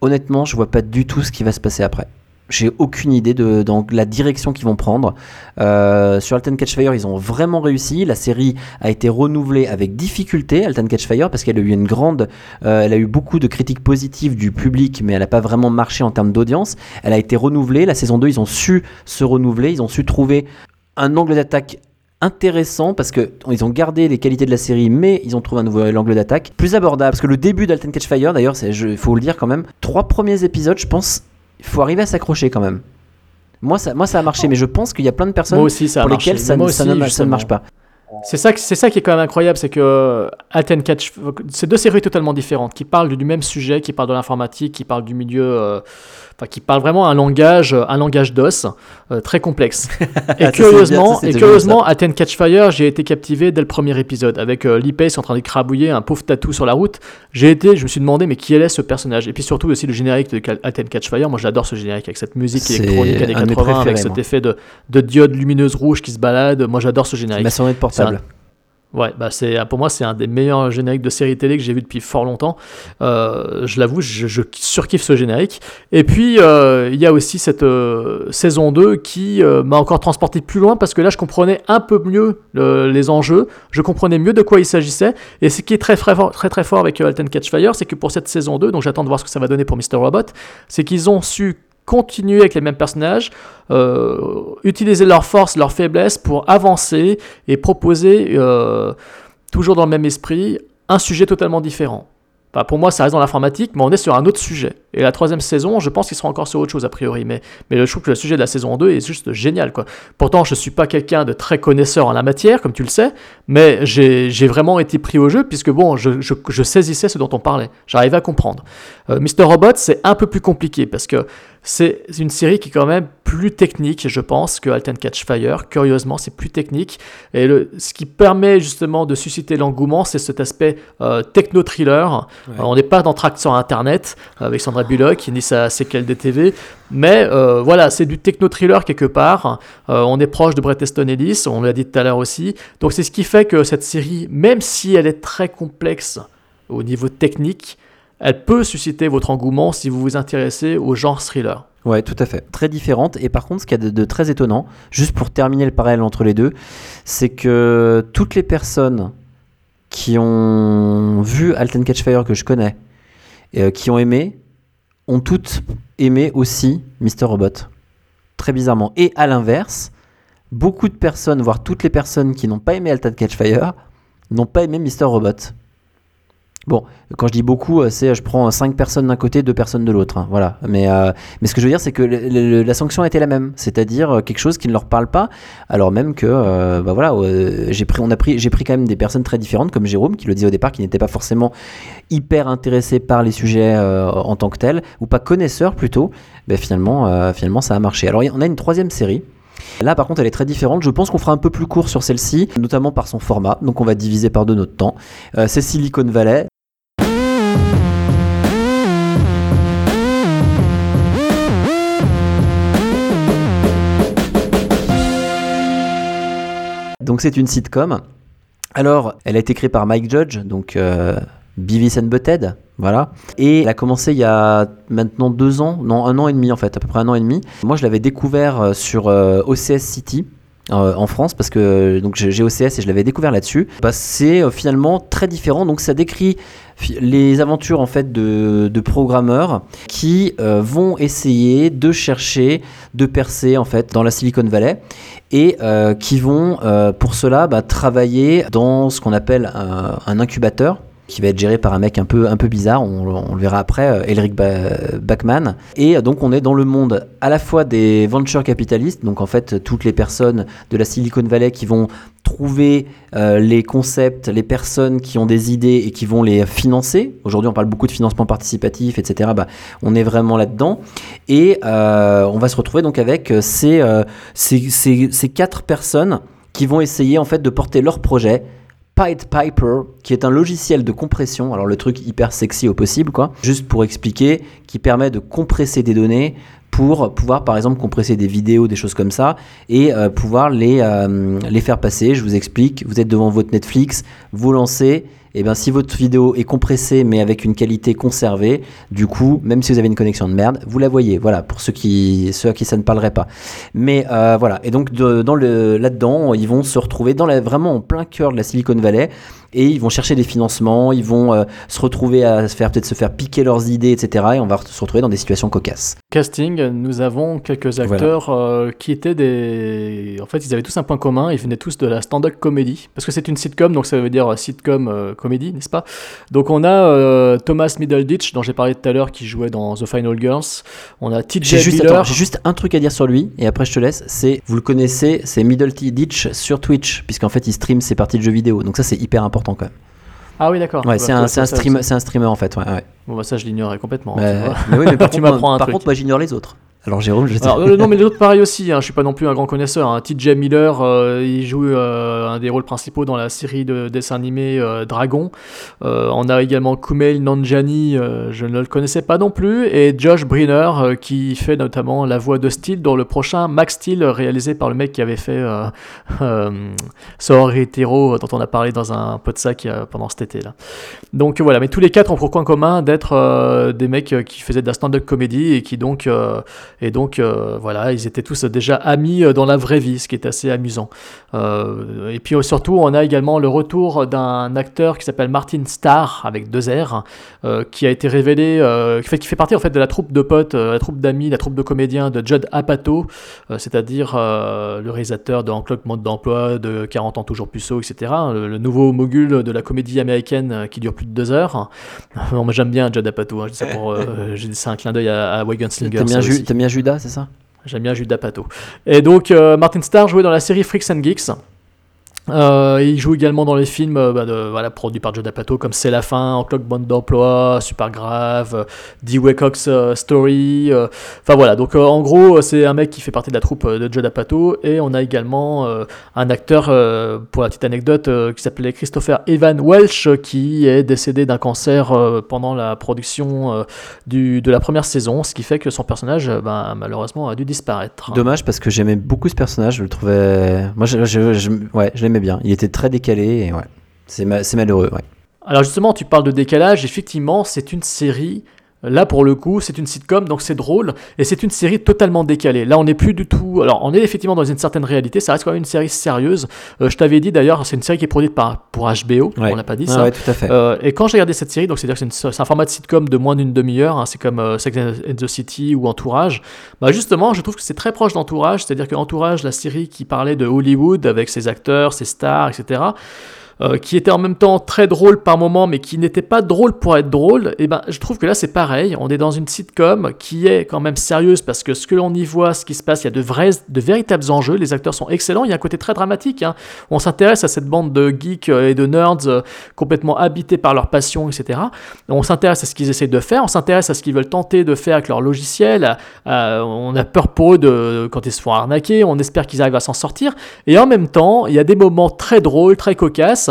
Honnêtement, je vois pas du tout ce qui va se passer après. J'ai aucune idée de la direction qu'ils vont prendre. Euh, sur Alten Catchfire, ils ont vraiment réussi. La série a été renouvelée avec difficulté, Alten Catchfire, parce qu'elle a eu grande, euh, elle a eu beaucoup de critiques positives du public, mais elle n'a pas vraiment marché en termes d'audience. Elle a été renouvelée. La saison 2, ils ont su se renouveler, ils ont su trouver un angle d'attaque intéressant parce que ils ont gardé les qualités de la série mais ils ont trouvé un nouvel angle d'attaque plus abordable. Parce que le début d'Alten Catchfire d'ailleurs c'est il faut le dire quand même trois premiers épisodes je pense il faut arriver à s'accrocher quand même. Moi ça, moi ça a marché mais je pense qu'il y a plein de personnes aussi, pour lesquelles ça, ne- ça aussi, ne, ça ne justement. marche pas. C'est ça, c'est ça qui est quand même incroyable, c'est que Athens Catch, c'est deux séries totalement différentes, qui parlent du même sujet, qui parlent de l'informatique, qui parlent du milieu, euh, enfin qui parlent vraiment un langage, un langage d'os euh, très complexe. Et c'est bien, curieusement, c'était et curieusement, Athens Catchfire, j'ai été captivé dès le premier épisode avec euh, Lee Pace en train d'écrabouiller un pauvre tatou sur la route. J'ai été, je me suis demandé mais qui est ce personnage? Et puis surtout aussi le générique de Athens Catchfire. Moi, j'adore ce générique avec cette musique électronique années un de mes 80 avec cet moi. effet de, de diode lumineuse rouge qui se balade. Moi, j'adore ce générique. ma de portable Ouais, bah c'est pour moi c'est un des meilleurs génériques de série télé que j'ai vu depuis fort longtemps. Euh, je l'avoue, je, surkiffe ce générique. Et puis euh, il y a aussi cette euh, saison 2 qui m'a encore transporté plus loin parce que là je comprenais un peu mieux le- les enjeux, je comprenais mieux de quoi il s'agissait. Et ce qui est très très fort, très, très fort avec Alten Catchfire, c'est que pour cette saison 2, donc j'attends de voir ce que ça va donner pour Mr. Robot, c'est qu'ils ont su continuer avec les mêmes personnages, euh, utiliser leurs forces, leurs faiblesses pour avancer et proposer, euh, toujours dans le même esprit, un sujet totalement différent. Pour moi, ça reste dans l'informatique, mais on est sur un autre sujet. Et la troisième saison, je pense qu'ils seront encore sur autre chose a priori. Mais, je trouve que le sujet de la saison 2 est juste génial. Pourtant, je ne suis pas quelqu'un de très connaisseur en la matière, comme tu le sais, mais j'ai vraiment été pris au jeu, puisque bon, je, je- saisissais ce dont on parlait. J'arrivais à comprendre. Euh, Mr. Robot, c'est un peu plus compliqué, parce que c'est une série qui quand même plus technique, je pense, que Alten Catch Fire. Curieusement, c'est plus technique. Et le, ce qui permet justement de susciter l'engouement, c'est cet aspect euh, techno-thriller. Euh, on n'est pas dans Tract sur Internet euh, avec Sandra Bullock, ni sa séquelle des TV. Mais euh, voilà, c'est du techno-thriller quelque part. Euh, on est proche de Bret Easton Ellis, on l'a dit tout à l'heure aussi. Donc c'est ce qui fait que cette série, même si elle est très complexe au niveau technique, elle peut susciter votre engouement si vous vous intéressez au genre thriller. Ouais, tout à fait. Très différente. Et par contre, ce qu'il y a de, très étonnant, juste pour terminer le parallèle entre les deux, c'est que toutes les personnes qui ont vu Alten Catchfire que je connais, et, euh, qui ont aimé, ont toutes aimé aussi Mr. Robot. Très bizarrement. Et à l'inverse, beaucoup de personnes, voire toutes les personnes qui n'ont pas aimé Alten Catchfire, n'ont pas aimé Mr. Robot. Bon, quand je dis beaucoup, euh, c'est je prends 5 personnes d'un côté, 2 personnes de l'autre. hein, voilà. Mais, euh, mais ce que je veux dire, c'est que la sanction a été la même. C'est-à-dire euh, quelque chose qui ne leur parle pas, alors même que, bah voilà, j'ai pris, on a pris, pris quand même des personnes très différentes, comme Jérôme, qui le disait au départ, qui n'était pas forcément hyper intéressé par les sujets en tant que tels, ou pas connaisseur plutôt. Ben finalement, finalement, ça a marché. Alors, on a une troisième série. Là, par contre, elle est très différente. Je pense qu'on fera un peu plus court sur celle-ci, notamment par son format. Donc, on va diviser par deux notre temps. C'est Silicon Valley. Donc c'est une sitcom. Alors, elle a été créée par Mike Judge, donc euh, Beavis and Butthead, voilà. Et elle a commencé il y a maintenant deux ans, non un an et demi en fait, à peu près un an et demi. Moi, je l'avais découvert euh, sur euh, OCS City. Euh, en France parce que donc j'ai OCS et je l'avais découvert là-dessus. Bah, c'est euh, finalement très différent. Donc ça décrit les aventures en fait de, programmeurs qui euh, vont essayer de chercher de percer en fait dans la Silicon Valley et euh, qui vont euh, pour cela bah, travailler dans ce qu'on appelle un incubateur qui va être géré par un mec un peu, un peu bizarre, on, le verra après, euh, Elric Ba- Bachman. Et euh, donc on est dans le monde à la fois des venture capitalistes, donc en fait toutes les personnes de la Silicon Valley qui vont trouver euh, les concepts, les personnes qui ont des idées et qui vont les financer. Aujourd'hui on parle beaucoup de financement participatif, etc. Bah, on est vraiment là-dedans. Et on va se retrouver donc avec ces, ces, ces- ces quatre personnes qui vont essayer en fait de porter leur projet Pied Piper, qui est un logiciel de compression, alors le truc hyper sexy au possible, quoi, juste pour expliquer, qui permet de compresser des données pour pouvoir par exemple compresser des vidéos, des choses comme ça, et euh, pouvoir les, euh, les faire passer. Je vous explique, vous êtes devant votre Netflix, vous lancez, et bien si votre vidéo est compressée mais avec une qualité conservée, du coup, même si vous avez une connexion de merde, vous la voyez. Voilà, pour ceux, qui, ceux à qui ça ne parlerait pas. Mais euh, voilà, et donc de- dans le, là-dedans, ils vont se retrouver dans la, vraiment en plein cœur de la Silicon Valley et ils vont chercher des financements, ils vont euh, se retrouver à se faire peut-être se faire piquer leurs idées, etc. Et on va se retrouver dans des situations cocasses. Casting, nous avons quelques acteurs euh, qui étaient des. En fait, ils avaient tous un point commun, ils venaient tous de la stand-up comédie. Parce que c'est une sitcom, donc ça veut dire sitcom euh, comédie, n'est-ce pas? Donc on a euh, Thomas Middleditch, dont j'ai parlé tout à l'heure, qui jouait dans The Final Girls. On a TJ j'ai juste un truc à dire sur lui et après je te laisse. C'est, vous le connaissez, c'est Middle T Ditch sur Twitch, puisqu'en fait il stream ses parties de jeux vidéo. Donc ça c'est hyper important quand même. Ah oui, d'accord. Ouais, Bah, c'est un, c'est un, stream, un streamer en fait. Ouais, ouais. Bon, bah, ça, je l'ignorais complètement. Vois. mais oui, mais par, Tu contre, m'apprends un par truc. contre, moi j'ignore les autres. Alors Jérôme, je. Alors, euh, non, mais les autres, pareil aussi. Hein, je suis pas non plus un grand connaisseur. Hein. TJ Miller, euh, il joue euh, un des rôles principaux dans la série de dessins animés euh, Dragon. On a également Kumail Nanjiani, euh, je ne le connaissais pas non plus, et Josh Briner, qui fait notamment la voix de Steel dans le prochain Max Steel, réalisé par le mec qui avait fait euh, Hero, dont on a parlé dans un pot de sac pendant cet été là. Donc voilà, mais tous les quatre ont pour point commun d'être des mecs qui faisaient de la stand-up comédie et qui donc et donc, euh, voilà, ils étaient tous déjà amis euh, dans la vraie vie, ce qui est assez amusant. Euh, et puis surtout, on a également le retour d'un acteur qui s'appelle Martin Starr, avec deux R, euh, qui a été révélé, qui, fait, qui fait partie en fait de la troupe de potes, la troupe d'amis, la troupe de comédiens de Judd Apatow, c'est-à-dire le réalisateur de Encloque Mode d'emploi, de 40 ans toujours puceau, etc. Le, le nouveau mogul de la comédie américaine qui dure plus de deux heures. Moi j'aime bien Judd Apatow, hein, je dis ça pour, un clin d'œil à, à Wagon Slinger. T'aimes bien, Judas, c'est ça? J'aime bien Judas Pato. Et donc, euh, Martin Starr jouait dans la série Freaks and Geeks. Euh, il joue également dans les films euh, bah, voilà, produits par Judd Apatow comme C'est la fin, En cloque bande d'emploi, Super grave, euh, Dewey Cox euh, Story. Enfin voilà, donc en gros, c'est un mec qui fait partie de la troupe de Judd Apatow. Et on a également un acteur, pour la petite anecdote, qui s'appelait Christopher Evan Welsh, qui est décédé d'un cancer pendant la production du, de la première saison, ce qui fait que son personnage, ben, malheureusement, a dû disparaître. Dommage parce que j'aimais beaucoup ce personnage, je le trouvais. Moi, je, je- ouais, bien. Il était très décalé et ouais. C'est malheureux, ouais. Alors justement, tu parles de décalage, effectivement, c'est une série, là pour le coup, c'est une sitcom, donc c'est drôle, et c'est une série totalement décalée. Là, on n'est plus du tout... Alors, on est effectivement dans une certaine réalité, ça reste quand même une série sérieuse. Euh, je t'avais dit d'ailleurs, c'est une série qui est produite par, pour HBO, Ouais. on n'a pas dit Ah ça. ouais, tout à fait. Euh, et quand j'ai regardé cette série, donc c'est-à-dire que c'est un format de sitcom de moins d'une demi-heure, hein, c'est comme euh, Sex and the City ou Entourage. Bah justement, je trouve que c'est très proche d'Entourage, c'est-à-dire que Entourage, la série qui parlait de Hollywood avec ses acteurs, ses stars, etc. euh, qui était en même temps très drôle par moment, mais qui n'était pas drôle pour être drôle, et ben je trouve que là c'est pareil. On est dans une sitcom qui est quand même sérieuse parce que ce que l'on y voit, ce qui se passe, il y a de vrais, de véritables enjeux. Les acteurs sont excellents. Il y a un côté très dramatique. hein. On s'intéresse à cette bande de geeks euh, et de nerds euh, complètement habités par leur passion, etc. On s'intéresse à ce qu'ils essayent de faire. On s'intéresse à ce qu'ils veulent tenter de faire avec leur logiciel. on a peur pour eux de, quand ils se font arnaquer. On espère qu'ils arrivent à s'en sortir. Et en même temps, il y a des moments très drôles, très cocasses.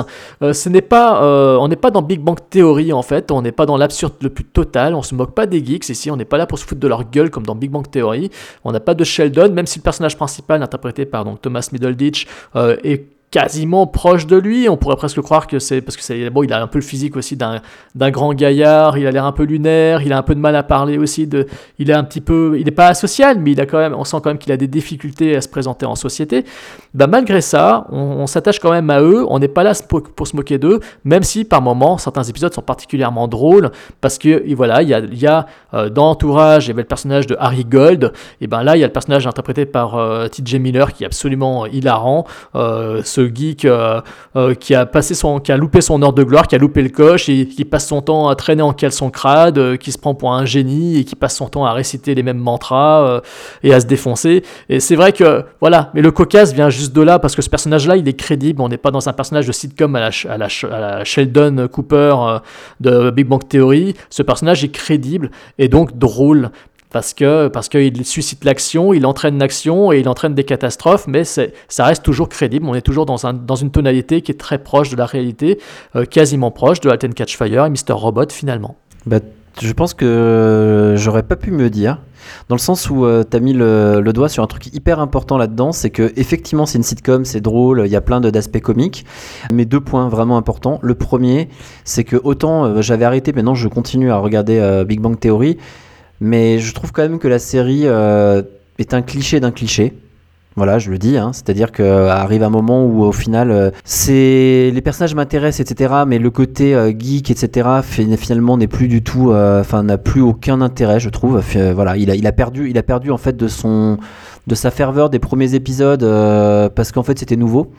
Euh, ce n'est pas, euh, on n'est pas dans Big Bang Theory en fait, on n'est pas dans l'absurde le plus total, on se moque pas des geeks ici, on n'est pas là pour se foutre de leur gueule comme dans Big Bang Theory, on n'a pas de Sheldon, même si le personnage principal interprété par donc, Thomas Middleditch euh, est quasiment proche de lui. On pourrait presque croire que c'est parce que c'est bon, il a un peu le physique aussi d'un grand gaillard. Il a l'air un peu lunaire. Il a un peu de mal à parler aussi. De, il est un petit peu, il n'est pas asocial, mais il a quand même, on sent quand même qu'il a des difficultés à se présenter en société. Bah, malgré ça, on, s'attache quand même à eux. On n'est pas là pour, se moquer d'eux, même si par moments certains épisodes sont particulièrement drôles parce que voilà, il y a, y a euh, dans Entourage, il y avait le personnage de Harry Gold. Et ben là, il y a le personnage interprété par euh, T.J. Miller qui est absolument hilarant. Euh, ce geek euh, euh, qui a passé son, qui a loupé son heure de gloire, qui a loupé le coche et qui passe son temps à traîner en caleçon crade, euh, qui se prend pour un génie et qui passe son temps à réciter les mêmes mantras et à se défoncer. Et c'est vrai que voilà, mais le cocasse vient juste de là parce que ce personnage-là, il est crédible. On n'est pas dans un personnage de sitcom à la, à la, Sheldon Cooper de Big Bang Theory. Ce personnage est crédible et donc drôle parce que parce qu'il suscite l'action, il entraîne l'action et il entraîne des catastrophes, mais ça reste toujours crédible. On est toujours dans, un, dans une tonalité qui est très proche de la réalité, euh, quasiment proche de Alten Catch Fire et Mr. Robot finalement. Bah, je pense que j'aurais pas pu me dire, dans le sens où tu as mis le, doigt sur un truc hyper important là-dedans, c'est que effectivement c'est une sitcom, c'est drôle, il y a plein d'aspects comiques, mais deux points vraiment importants. Le premier, c'est que autant euh, j'avais arrêté, maintenant je continue à regarder euh, Big Bang Theory, mais je trouve quand même que la série euh, est un cliché d'un cliché. Voilà, je le dis, hein, c'est-à-dire qu'arrive un moment où au final, euh, c'est les personnages m'intéressent, etc. Mais le côté euh, geek, etc. finalement n'est plus du tout, euh, enfin n'a plus aucun intérêt, je trouve. Euh, voilà, il a, il a perdu, il a perdu en fait de son, de sa ferveur des premiers épisodes euh, parce qu'en fait c'était nouveau.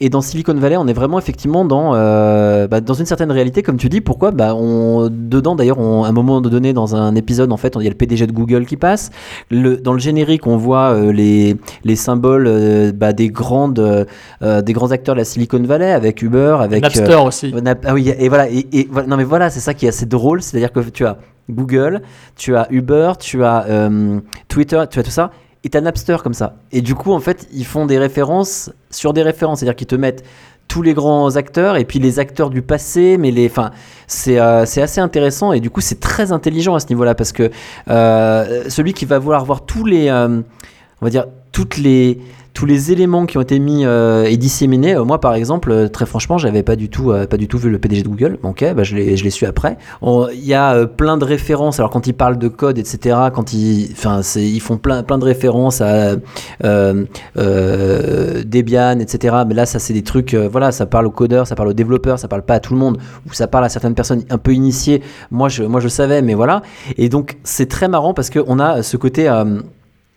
Et dans Silicon Valley, on est vraiment effectivement dans, euh, bah, dans une certaine réalité, comme tu dis. Pourquoi? Bah, on, Dedans, d'ailleurs, à un moment donné, dans un épisode, en fait, il y a le PDG de Google qui passe. Le, dans le générique, on voit euh, les, les symboles bah, des, grandes, des grands acteurs de la Silicon Valley, avec Uber, avec... Napster aussi. Nap- ah oui, et voilà. Et, et voilà. non, mais voilà, c'est ça qui est assez drôle. C'est-à-dire que tu as Google, tu as Uber, tu as euh, Twitter, tu as tout ça. Et tu as Napster comme ça. Et du coup, en fait, ils font des références sur des références. C'est-à-dire qu'ils te mettent tous les grands acteurs et puis les acteurs du passé. Mais les, enfin, c'est euh, assez intéressant. Et du coup, c'est très intelligent à ce niveau-là. Parce que euh, celui qui va vouloir voir tous les. euh, on va dire toutes les tous les éléments qui ont été mis euh, et disséminés. Euh, moi, par exemple, euh, très franchement, j'avais pas du tout, pas du tout vu le PDG de Google. Ok, bah, je l'ai, su après. Il y a plein de références. Alors quand ils parlent de code, etc., quand ils, enfin, ils font plein, plein de références à Debian, etc. Mais là, ça, c'est des trucs. voilà, ça parle aux codeurs, ça parle aux développeurs, ça parle pas à tout le monde, ou ça parle à certaines personnes un peu initiées. Moi, je, moi, je savais, mais voilà. Et donc, c'est très marrant parce qu'on a ce côté.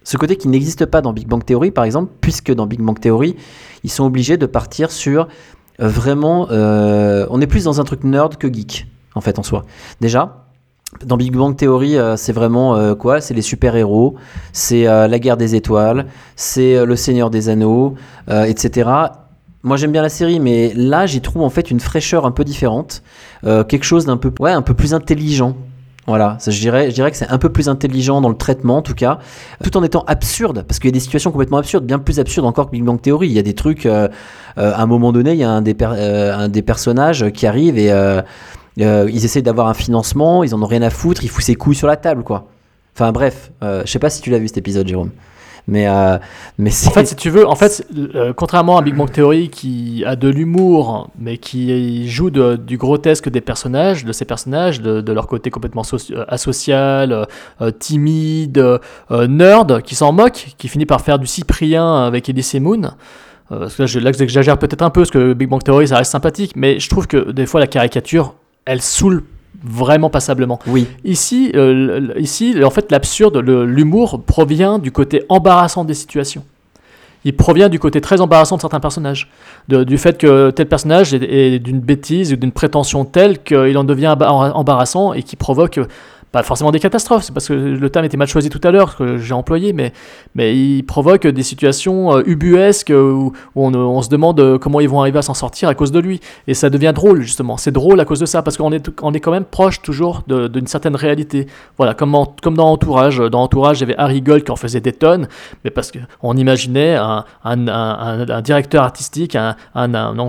Ce côté qui n'existe pas dans Big Bang Theory, par exemple, puisque dans Big Bang Theory, ils sont obligés de partir sur euh, vraiment. euh, on est plus dans un truc nerd que geek, en fait, en soi. Déjà. Dans Big Bang Theory, euh, c'est vraiment quoi? C'est les super-héros, c'est la guerre des étoiles, c'est le Seigneur des Anneaux, etc. Moi j'aime bien la série, mais là j'y trouve en fait une fraîcheur un peu différente, quelque chose d'un peu, ouais, un peu plus intelligent. Voilà, je, dirais, je dirais que c'est un peu plus intelligent dans le traitement en tout cas, tout en étant absurde, parce qu'il y a des situations complètement absurdes, bien plus absurdes encore que Big Bang Theory. Il y a des trucs, euh, euh, à un moment donné, il y a un des, euh, un des personnages qui arrive et ils essayent d'avoir un financement, ils en ont rien à foutre, il fout ses couilles sur la table quoi. Enfin bref, je sais pas si tu l'as vu cet épisode, Jérôme. Mais, euh, mais. En fait, si tu veux, en fait, euh, contrairement à Big Bang Theory qui a de l'humour, mais qui joue de- du grotesque des personnages, de ces personnages, de, de leur côté complètement soci- euh, asocial, euh, timide, nerd, qui s'en moque, qui finit par faire du Cyprien avec Elise Moon. Parce que là, je- là, j'exagère peut-être un peu, parce que Big Bang Theory, ça reste sympathique, mais je trouve que des fois, la caricature, elle saoule vraiment passablement. Oui. Ici, euh, ici en fait, l'absurde, l'humour provient du côté embarrassant des situations. Il provient du côté très embarrassant de certains personnages. De- du fait que tel personnage est, est d'une bêtise ou d'une prétention telle qu'il en devient emba- embarrassant et qui provoque pas forcément des catastrophes, c'est parce que le terme était mal choisi tout à l'heure, que j'ai employé, mais, mais il provoque des situations euh, ubuesques euh, où, on, se demande euh, comment ils vont arriver à s'en sortir à cause de lui. Et ça devient drôle, justement. C'est drôle à cause de ça, parce qu'on est, on est quand même proche toujours d'une certaine réalité. Voilà, comme, comme dans Entourage. Dans Entourage, il y avait Harry Gold qui en faisait des tonnes, mais parce qu'on imaginait un, un, un- directeur artistique, un,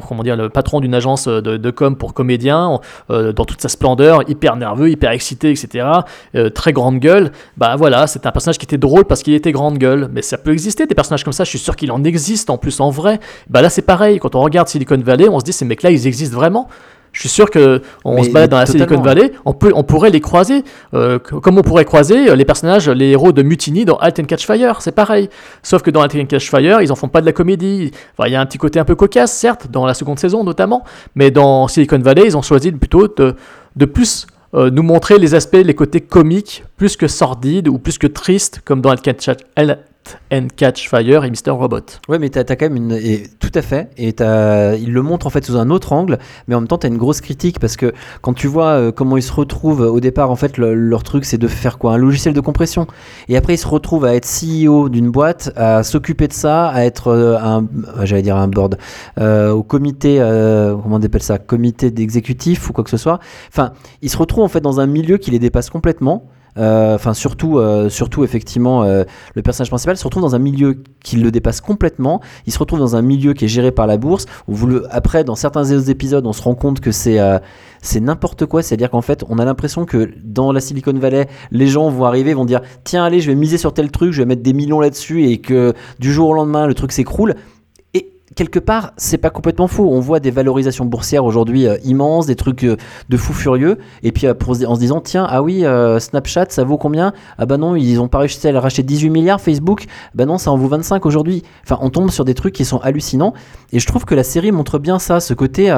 comment dire, le patron d'une agence de, com pour comédiens, dans toute sa splendeur, hyper nerveux, hyper excité, etc., euh, très grande gueule. Bah voilà, c'est un personnage qui était drôle parce qu'il était grande gueule. Mais ça peut exister des personnages comme ça. Je suis sûr qu'il en existe en plus en vrai. Bah là c'est pareil. Quand on regarde Silicon Valley, on se dit ces mecs-là ils existent vraiment. Je suis sûr que on Mais- se balade dans la Silicon totalement. Valley, on peut, on pourrait les croiser, euh, comme on pourrait croiser euh, les personnages, les héros de Mutiny dans Halt and Catch Fire, c'est pareil. Sauf que dans Halt and Catch Fire, ils en font pas de la comédie. Enfin, il y a un petit côté un peu cocasse, certes, dans la seconde saison notamment, mais dans Silicon Valley, ils ont choisi plutôt de, de plus euh, nous montrer les aspects, les côtés comiques, plus que sordides ou plus que tristes, comme dans Halt and Catch, Fire et Mr. Robot. Ouais, mais t'as as quand même une. Tout à fait. Et il le montre en fait sous un autre angle, mais en même temps, t'as une grosse critique parce que quand tu vois euh, comment ils se retrouvent au départ, en fait, le- leur truc c'est de faire quoi? Un logiciel de compression. Et après, ils se retrouvent à être CEO d'une boîte, à s'occuper de ça, à être euh, un. J'allais dire un board. euh, au comité. euh, comment on appelle ça? Comité d'exécutif ou quoi que ce soit. Enfin, ils se retrouvent en fait dans un milieu qui les dépasse complètement. Euh, Enfin, surtout, euh, surtout effectivement, euh, le personnage principal se retrouve dans un milieu qui le dépasse complètement. Il se retrouve dans un milieu qui est géré par la bourse. Où vous le- après, dans certains épisodes, on se rend compte que c'est c'est n'importe quoi. C'est-à-dire qu'en fait, on a l'impression que dans la Silicon Valley, les gens vont arriver, vont dire tiens, allez, je vais miser sur tel truc, je vais mettre des millions là-dessus, et que du jour au lendemain, le truc s'écroule. Quelque part, c'est pas complètement faux. On voit des valorisations boursières aujourd'hui euh, immenses, des trucs euh, de fous furieux. Et puis euh, en se disant, tiens, ah oui, Snapchat, ça vaut combien? Ah bah non, ils ont pas réussi à racheter 18 milliards. Facebook, bah non, ça en vaut 25 aujourd'hui. Enfin, on tombe sur des trucs qui sont hallucinants. Et je trouve que la série montre bien ça, ce côté,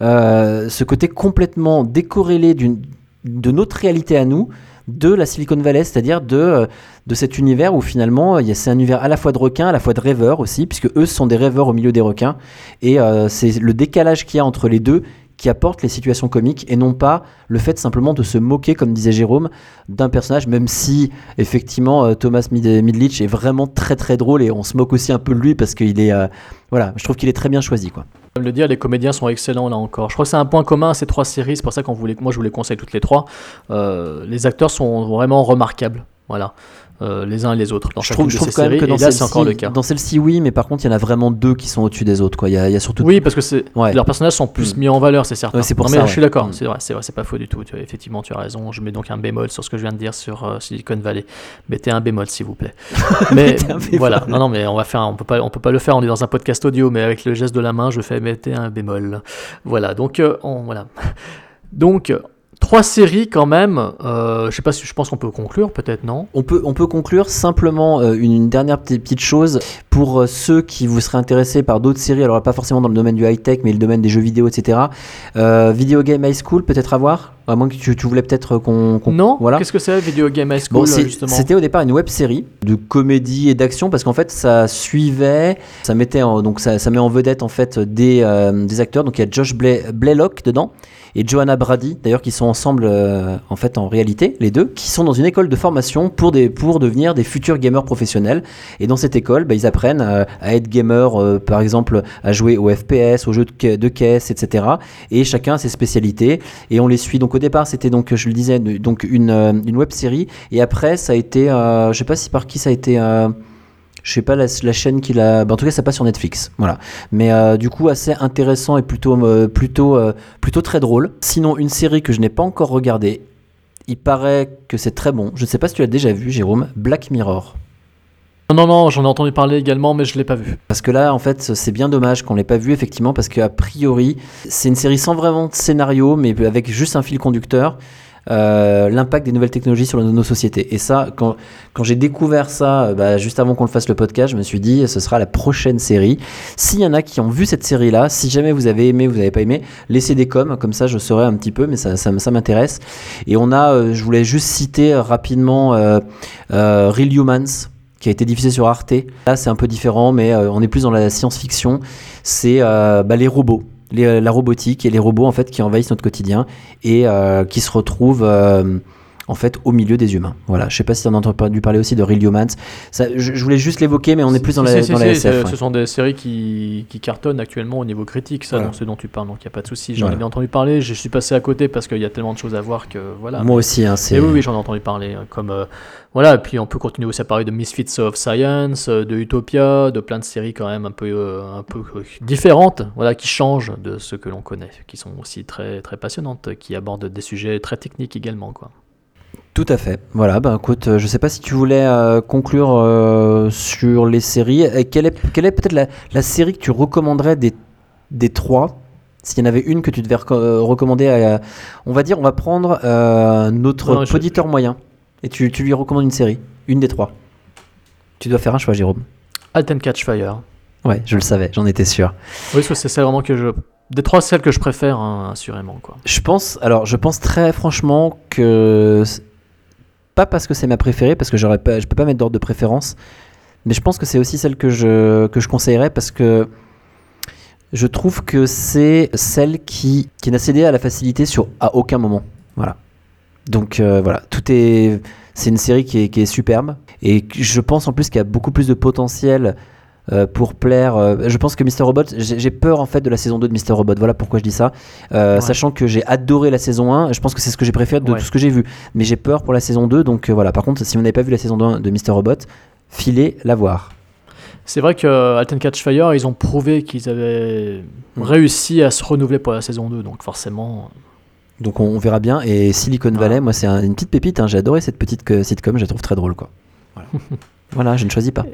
ce côté complètement décorrélé de notre réalité à nous de la Silicon Valley, c'est-à-dire de, euh, de cet univers où finalement a- c'est un univers à la fois de requins, à la fois de rêveurs aussi, puisque eux sont des rêveurs au milieu des requins, et euh, c'est le décalage qu'il y a entre les deux qui apporte les situations comiques et non pas le fait simplement de se moquer, comme disait Jérôme, d'un personnage, même si effectivement euh, Thomas Mid- Midlich est vraiment très très drôle et on se moque aussi un peu de lui parce qu'il est, euh, voilà, je trouve qu'il est très bien choisi quoi. Le dire, les comédiens sont excellents là encore. Je crois que c'est un point commun à ces trois séries, c'est pour ça voulait, moi je vous les conseille toutes les trois. Euh, les acteurs sont vraiment remarquables, voilà, Euh, les uns et les autres dans Je trouve, je trouve quand même que dans c'est encore le celle-ci, cas. dans celle-ci, oui, mais par contre, il y en a vraiment deux qui sont au-dessus des autres. Quoi. Il, y a, il y a surtout. Oui, parce que c'est Ouais. leurs personnages sont plus Mm. mis en valeur, c'est certain. Ouais, c'est pour Non, mais ça, je suis d'accord, Mm. c'est vrai, c'est vrai, c'est pas faux du tout. Tu- effectivement, tu as raison. Je mets donc un bémol sur ce que je viens de dire sur euh, Silicon Valley. Mettez un bémol, s'il vous plaît. mais voilà, non, non, mais on va faire, un- on peut pas, on peut pas le faire. On est dans un podcast audio, mais avec le geste de la main, je fais mettez un bémol. Voilà, donc euh, on, voilà. Donc trois séries quand même. Euh, je sais pas si je pense qu'on peut conclure, peut-être non? On peut, on peut conclure simplement euh, une, une dernière petite, petite chose pour euh, ceux qui vous seraient intéressés par d'autres séries, alors pas forcément dans le domaine du high-tech, mais le domaine des jeux vidéo, etc. Euh, Video Game High School, peut-être à voir? À moins que tu, tu voulais peut-être qu'on. Non? Voilà. Qu'est-ce que c'est Video Game High School Bon, justement? c'était au départ une web série de comédie et d'action parce qu'en fait ça suivait, ça mettait en, donc ça, ça met en vedette en fait des, des acteurs. Donc il y a Josh Blay- Blaylock dedans et Johanna Brady d'ailleurs qui sont ensemble euh, en fait en réalité les deux qui sont dans une école de formation pour des pour devenir des futurs gamers professionnels. Et dans cette école bah, ils apprennent euh, à être gamer euh, par exemple à jouer au FPS aux jeux de, ca- de caisse etc et chacun a ses spécialités. Et on les suit. Donc au départ c'était donc je le disais donc une, euh, une web série. Et après ça a été euh, je sais pas si par qui ça a été euh, je sais pas la, la chaîne qui l'a bah, en tout cas ça passe sur Netflix voilà mais euh, du coup assez intéressant et plutôt euh, plutôt euh, plutôt très drôle sinon une série que je n'ai pas encore regardée il paraît que c'est très bon je ne sais pas si tu l'as déjà vu Jérôme Black Mirror Non, non, non, j'en ai entendu parler également, mais je l'ai pas vu. Parce que là, en fait, c'est bien dommage qu'on l'ait pas vu, effectivement, parce qu'a priori, c'est une série sans vraiment de scénario, mais avec juste un fil conducteur. Euh, l'impact des nouvelles technologies sur nos sociétés. Et ça, quand, j'ai découvert ça, euh, bah, juste avant qu'on le fasse le podcast, je me suis dit, ce sera la prochaine série. S'il y en a qui ont vu cette série-là, si jamais vous avez aimé, vous n'avez pas aimé, laissez des coms, comme ça je saurai un petit peu, mais ça, ça, m'intéresse. Et on a, euh, je voulais juste citer rapidement euh, Real Humans, qui a été diffusé sur Arte. Là, c'est un peu différent, mais on est plus dans la science-fiction. C'est bah, les robots, les- la robotique et les robots en fait qui envahissent notre quotidien et euh, qui se retrouvent euh, en fait au milieu des humains. Voilà. Je sais pas si on a entendu parler aussi de Real Humans. Ça, je, je voulais juste l'évoquer, mais on est plus dans la, dans la SF. ouais. Ce sont des séries qui, qui cartonnent actuellement au niveau critique, ça, Voilà. dans ce dont tu parles, donc il n'y a pas de souci. J'en Voilà. ai bien entendu parler, je suis passé à côté parce qu'il y a tellement de choses à voir que voilà. Moi aussi, hein, c'est. Oui, oui, j'en ai entendu parler. hein, Comme euh, voilà, et puis on peut continuer aussi à parler de Misfits of Science, euh, de Utopia, de plein de séries quand même un peu, euh, un peu euh, différentes, voilà, qui changent de ce que l'on connaît, qui sont aussi très, très passionnantes, qui abordent des sujets très techniques également, quoi. Tout à fait. Voilà, ben écoute, euh, je sais pas si tu voulais euh, conclure euh, sur les séries. Et quelle est, quelle est peut-être la, la série que tu recommanderais des, des trois? S'il y en avait une que tu devais reco- recommander à. On va dire, on va prendre euh, notre Non, je- auditeur moyen. Et tu, tu lui recommandes une série. Une des trois. Tu dois faire un choix, Jérôme. Halt and Catch Fire. Ouais, je le savais, j'en étais sûr. Oui, parce que c'est celle vraiment que je. Des trois, celle que je préfère, hein, assurément. Quoi. Je pense, alors je pense très franchement que pas parce que c'est ma préférée, parce que j'aurais pas, je peux pas mettre d'ordre de préférence, mais je pense que c'est aussi celle que je que je conseillerais parce que je trouve que c'est celle qui qui n'a cédé à la facilité sur à aucun moment. Voilà. Donc euh, voilà, tout est c'est une série qui est, superbe et je pense en plus qu'il y a beaucoup plus de potentiel euh, pour plaire. euh, je pense que Mr. Robot, j'ai peur en fait de la saison 2 de Mr. Robot. Voilà pourquoi je dis ça. Euh, Ouais. Sachant que j'ai adoré la saison 1, je pense que c'est ce que j'ai préféré de Ouais. tout ce que j'ai vu. Mais j'ai peur pour la saison 2, donc voilà. Par contre, si vous n'avez pas vu la saison 2 de Mr. Robot, filez la voir. C'est vrai que and Catch Fire, ils ont prouvé qu'ils avaient Mm. réussi à se renouveler pour la saison 2. Donc forcément. Donc on, on verra bien. Et Silicon. Valley, moi c'est un- une petite pépite. hein. J'ai adoré cette petite sitcom, je la trouve très drôle quoi. Voilà, Voilà, je ne choisis pas.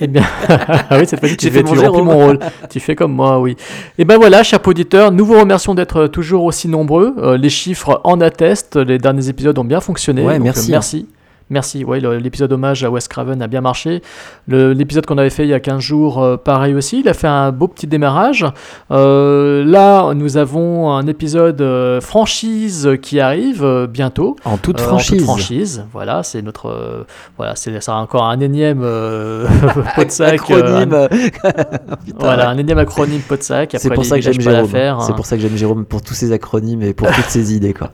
Eh bien, oui, cette fois-ci, tu, fais, tu remplis mon rôle. tu fais comme moi, oui. Et ben voilà, chers auditeurs, nous vous remercions d'être toujours aussi nombreux. Euh, les chiffres en attestent. Les derniers épisodes ont bien fonctionné. Ouais, Donc, merci, merci. Merci, ouais, l'épisode hommage à Wes Craven a bien marché. L'épisode qu'on avait fait il y a 15 jours, euh, pareil aussi, il a fait un beau petit démarrage. Euh, là, nous avons un épisode euh, franchise qui arrive bientôt. En toute en franchise. franchise, voilà, c'est notre, voilà, c'est ça encore un énième pot de sac, Acronyme. Putain, voilà, un énième acronyme pot de sac. C'est pour ça que j'aime Jérôme. l'affaire, C'est hein. pour ça que j'aime Jérôme pour tous ses acronymes et pour toutes ses idées quoi.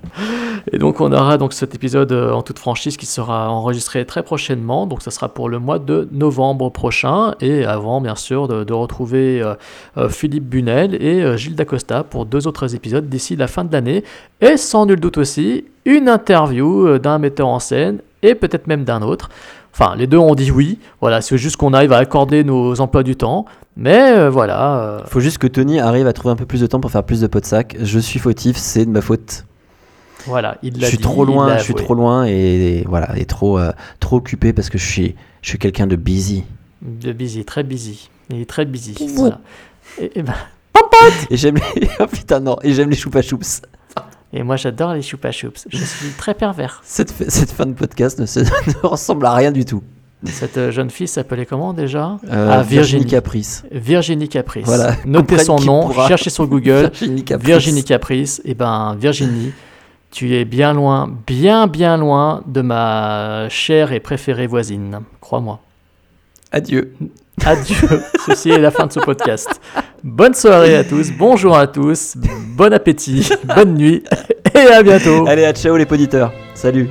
Et donc on aura donc cet épisode en toute franchise qui sera enregistré très prochainement. Donc ça sera pour le mois de novembre prochain et avant bien sûr de, retrouver euh, euh, Philippe Bunel et euh, Gilles Dacosta pour deux autres épisodes d'ici la fin de l'année. Et sans nul doute aussi une interview d'un metteur en scène et peut-être même d'un autre. Enfin, les deux ont dit oui. Voilà, c'est juste qu'on arrive à accorder nos emplois du temps. Mais voilà. Faut juste que Tony arrive à trouver un peu plus de temps pour faire plus de pots de sac. Je suis fautif, c'est de ma faute. Voilà, il Je suis dit, trop loin, je suis trop loin et, et voilà, et trop euh, trop occupé parce que je suis je suis quelqu'un de busy. De busy, très busy. Il est très busy. Voilà. Et, et ben, Et j'aime les oh, putain non, et j'aime les choupa choups. et moi j'adore les choupa choups. Je suis très pervers. Cette, f- cette fin de podcast ne, se- ne ressemble à rien du tout. Cette euh, jeune fille s'appelait comment déjà? Euh, Ah, Virginie. Caprice. Virginie Caprice. Voilà. Notez son Comprenne nom, pourra. cherchez sur Google. Virginie Caprice. Virginie Caprice. Et ben Virginie, tu es bien loin, bien bien loin de ma chère et préférée voisine. Crois-moi. Adieu. Adieu. Ceci est la fin de ce podcast. Bonne soirée à tous, bonjour à tous, bon appétit, bonne nuit et à bientôt. Allez, à ciao les poditeurs. Salut.